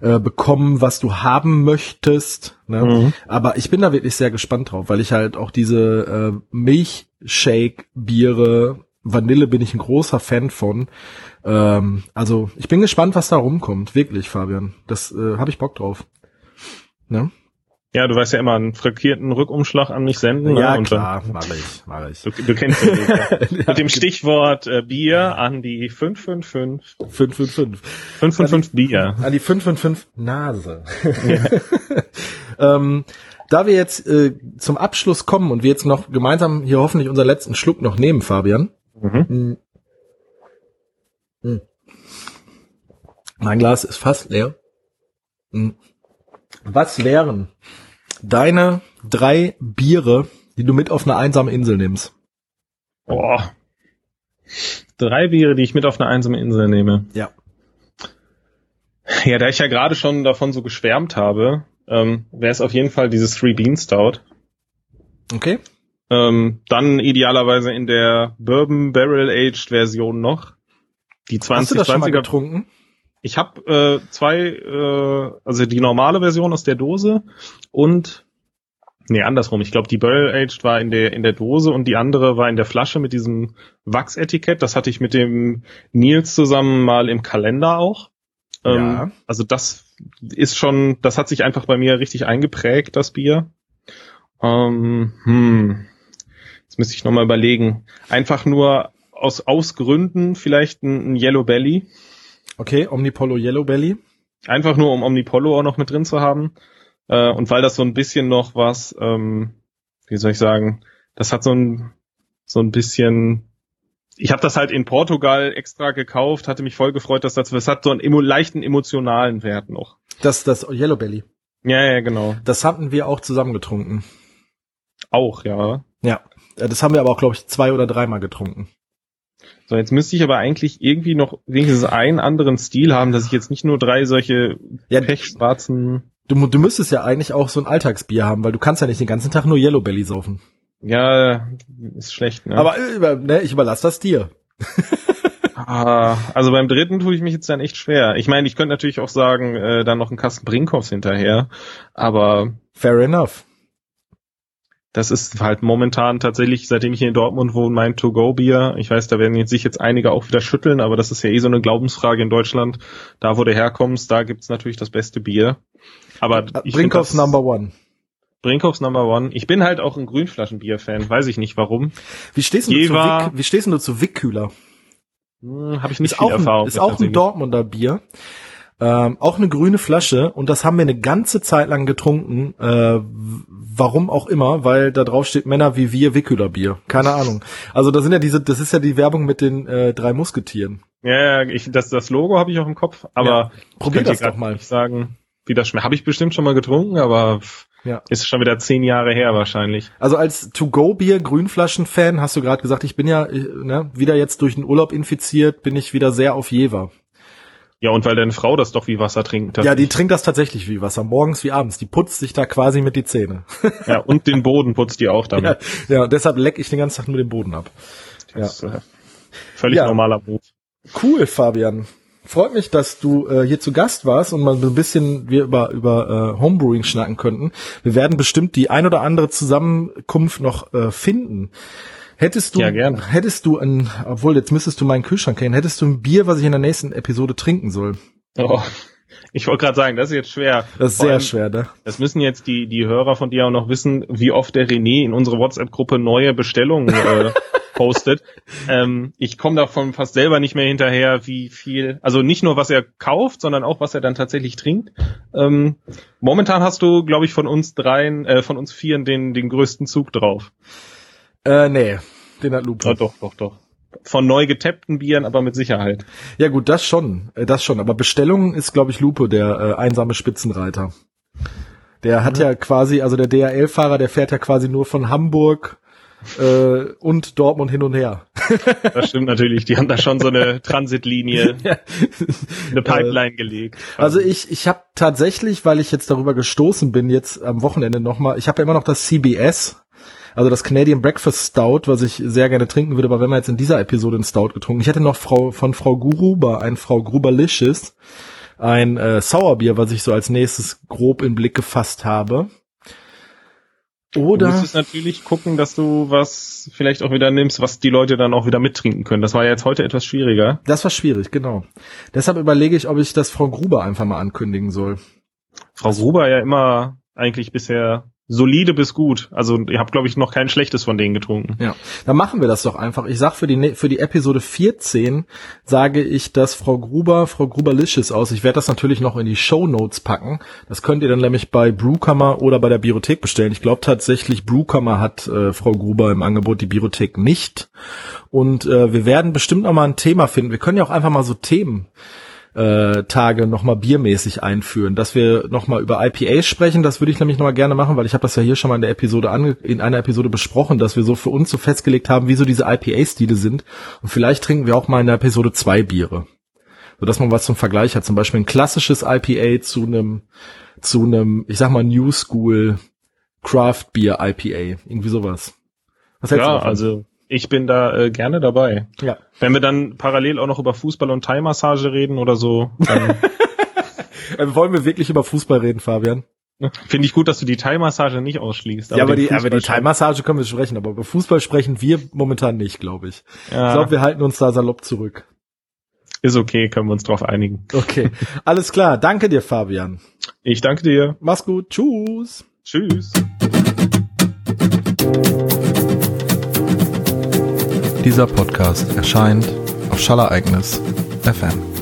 äh, bekommen, was du haben möchtest. Ne? Mhm. Aber ich bin da wirklich sehr gespannt drauf, weil ich halt auch diese äh, Milchshake-Biere, Vanille bin ich ein großer Fan von. Ähm, also ich bin gespannt, was da rumkommt. Wirklich, Fabian. Das äh, habe ich Bock drauf. Ne? Ja, du weißt ja immer, einen frankierten Rückumschlag an mich senden. Ja, ne? Und dann- klar, mache ich, mache ich. Du, du kennst den Weg, ja. Mit dem Stichwort äh, Bier an die 555. 555. 555 Bier. An die 555 Nase. ähm, da wir jetzt äh, zum Abschluss kommen und wir jetzt noch gemeinsam hier hoffentlich unseren letzten Schluck noch nehmen, Fabian. Mhm. Hm. Hm. Mein Glas ist fast leer. Hm. Was wären deine drei Biere, die du mit auf eine einsame Insel nimmst? Boah. Drei Biere, die ich mit auf eine einsame Insel nehme. Ja. Ja, da ich ja gerade schon davon so geschwärmt habe, ähm, wäre es auf jeden Fall dieses Three Bean Stout. Okay. Ähm, dann idealerweise in der Bourbon Barrel Aged Version noch. Die Hast du das schon mal 2020er. getrunken? Ich habe äh, zwei, äh, also die normale Version aus der Dose und nee, andersrum. Ich glaube, die Barrel Aged war in der in der Dose und die andere war in der Flasche mit diesem Wachsetikett. Das hatte ich mit dem Nils zusammen mal im Kalender auch. Ähm, Ja. Also das ist schon, das hat sich einfach bei mir richtig eingeprägt, das Bier. Ähm, hm. Jetzt müsste ich nochmal überlegen. Einfach nur aus, aus Gründen vielleicht ein, ein Yellow Belly. Okay, Omnipollo Yellow Belly. Einfach nur, um Omnipollo auch noch mit drin zu haben. Äh, und weil das so ein bisschen noch was, ähm, wie soll ich sagen, das hat so ein, so ein bisschen, ich habe das halt in Portugal extra gekauft, hatte mich voll gefreut, dass das, das hat so einen emo, leichten emotionalen Wert noch. Das, das Yellow Belly. Ja, ja, genau. Das hatten wir auch zusammen getrunken. Auch, ja. Ja. Äh, Das haben wir aber auch, glaube ich, zwei oder dreimal getrunken. So, jetzt müsste ich aber eigentlich irgendwie noch wenigstens einen anderen Stil haben, dass ich jetzt nicht nur drei solche Ja, pechschwarzen, du, du müsstest ja eigentlich auch so ein Alltagsbier haben, weil du kannst ja nicht den ganzen Tag nur Yellow Belly saufen. Ja, ist schlecht, ne? Aber äh, ne, ich überlasse das dir. Ah, also beim dritten tue ich mich jetzt dann echt schwer. Ich meine, ich könnte natürlich auch sagen, äh, dann noch einen Kasten Brinkhoffs hinterher, aber Fair enough. Das ist halt momentan tatsächlich, seitdem ich hier in Dortmund wohne, mein To-Go-Bier. Ich weiß, da werden jetzt sich jetzt einige auch wieder schütteln, aber das ist ja eh so eine Glaubensfrage in Deutschland. Da, wo du herkommst, da gibt's natürlich das beste Bier. Aber ich find Brinkhoffs Number One. Brinkhoffs Number One. Ich bin halt auch ein Grünflaschenbier-Fan, weiß ich nicht warum. Wie stehst du zu Jever- Wick, wie stehst du zu Wickkühler? Hm, Habe ich nicht Ist viel auch, ein, Erfahrung ist mit auch ein. Dortmunder Bier. Ähm, auch eine grüne Flasche und das haben wir eine ganze Zeit lang getrunken. Äh, warum auch immer, weil da drauf steht Männer wie wir Wickhüler Bier. Keine Ahnung. Also da sind ja diese, das ist ja die Werbung mit den äh, drei Musketieren. Ja, ja, ich, das, das Logo habe ich auch im Kopf, aber Ja, probier das doch mal. Nicht sagen, wie das schmeckt. Habe ich bestimmt schon mal getrunken, aber Ja. ist schon wieder zehn Jahre her wahrscheinlich. Also als To-Go-Bier Grünflaschen-Fan hast du gerade gesagt, ich bin ja äh, ne, wieder jetzt durch den Urlaub infiziert, bin ich wieder sehr auf Jever. Ja, und weil deine Frau das doch wie Wasser trinkt. Ja, die trinkt das tatsächlich wie Wasser, morgens wie abends. Die putzt sich da quasi mit die Zähne. ja, und den Boden putzt die auch damit. ja, ja, deshalb leck ich den ganzen Tag nur den Boden ab. Das ist, äh, völlig Ja. normaler Move. Cool, Fabian. Freut mich, dass du äh, hier zu Gast warst und mal so ein bisschen wir über über äh, Homebrewing schnacken könnten. Wir werden bestimmt die ein oder andere Zusammenkunft noch äh, finden. Hättest du Ja, gerne. hättest du ein obwohl jetzt müsstest du meinen Kühlschrank kennen, hättest du ein Bier, was ich in der nächsten Episode trinken soll? Oh. Ich wollte gerade sagen, das ist jetzt schwer. Das ist Vor sehr allem, schwer, ne? Das müssen jetzt die, die Hörer von dir auch noch wissen, wie oft der René in unsere WhatsApp-Gruppe neue Bestellungen äh, postet. Ähm, ich komme davon fast selber nicht mehr hinterher, wie viel, also nicht nur was er kauft, sondern auch was er dann tatsächlich trinkt. Ähm, momentan hast du, glaube ich, von uns dreien, äh, von uns vieren den, den größten Zug drauf. Äh, nee, den hat Lupe. Ja, doch, doch, doch. Von neu getappten Bieren, aber mit Sicherheit. Ja gut, das schon, äh, das schon. Aber Bestellungen ist, glaube ich, Lupe, der äh, einsame Spitzenreiter. Der hat ja quasi, also der DHL-Fahrer, der fährt ja quasi nur von Hamburg äh, und Dortmund hin und her. Das stimmt natürlich. Die haben da schon so eine Transitlinie, eine Pipeline gelegt. Also ich, ich habe tatsächlich, weil ich jetzt darüber gestoßen bin, jetzt am Wochenende nochmal, ich habe ja immer noch das CBS, also das Canadian Breakfast Stout, was ich sehr gerne trinken würde, aber wenn wir jetzt in dieser Episode einen Stout getrunken. Ich hätte noch Frau von Frau Gruber, ein Frau Gruberlicious, ein äh, Sauerbier, was ich so als nächstes grob in Blick gefasst habe. Du Oder müsstest natürlich gucken, dass du was vielleicht auch wieder nimmst, was die Leute dann auch wieder mittrinken können. Das war ja jetzt heute etwas schwieriger. das war schwierig, genau. Deshalb überlege ich, ob ich das Frau Gruber einfach mal ankündigen soll. Frau Gruber ja immer eigentlich bisher solide bis gut. Also ihr habt, glaube ich, noch kein schlechtes von denen getrunken. Ja, dann machen wir das doch einfach. Ich sag für die ne- für die Episode 14 sage ich das Frau Gruber, Frau Gruberlicious aus. Ich werde das natürlich noch in die Show Notes packen. Das könnt ihr dann nämlich bei Brewkammer oder bei der Biothek bestellen. Ich glaube tatsächlich Brewkammer hat äh, Frau Gruber im Angebot, die Biothek nicht. Und äh, wir werden bestimmt noch mal ein Thema finden. Wir können ja auch einfach mal so Themen äh, Tage nochmal biermäßig einführen, dass wir nochmal über IPAs sprechen, das würde ich nämlich nochmal gerne machen, weil ich habe das ja hier schon mal in der Episode ange in einer Episode besprochen, dass wir so für uns so festgelegt haben, wie so diese IPA-Stile sind. Und vielleicht trinken wir auch mal in der Episode zwei Biere, so dass man was zum Vergleich hat, zum Beispiel ein klassisches IPA zu einem zu einem, ich sag mal New School Craft Beer IPA, irgendwie sowas. Was hältst du Ja, davon? also ich bin da äh, gerne dabei. ja. Wenn wir dann parallel auch noch über Fußball und Thai-Massage reden oder so, dann Äh, wollen wir wirklich über Fußball reden, Fabian? finde ich gut, dass du die Thai-Massage nicht ausschließt. ja, aber die, aber die. Thai-Massage können wir sprechen, aber über Fußball sprechen wir momentan nicht, glaube ich. Ja, Ich glaube, wir halten uns da salopp zurück. ist okay, können wir uns drauf einigen. Okay, alles klar. Danke dir, Fabian. Ich danke dir. Mach's gut. Tschüss. Tschüss. Dieser Podcast erscheint auf Schallereignis FM.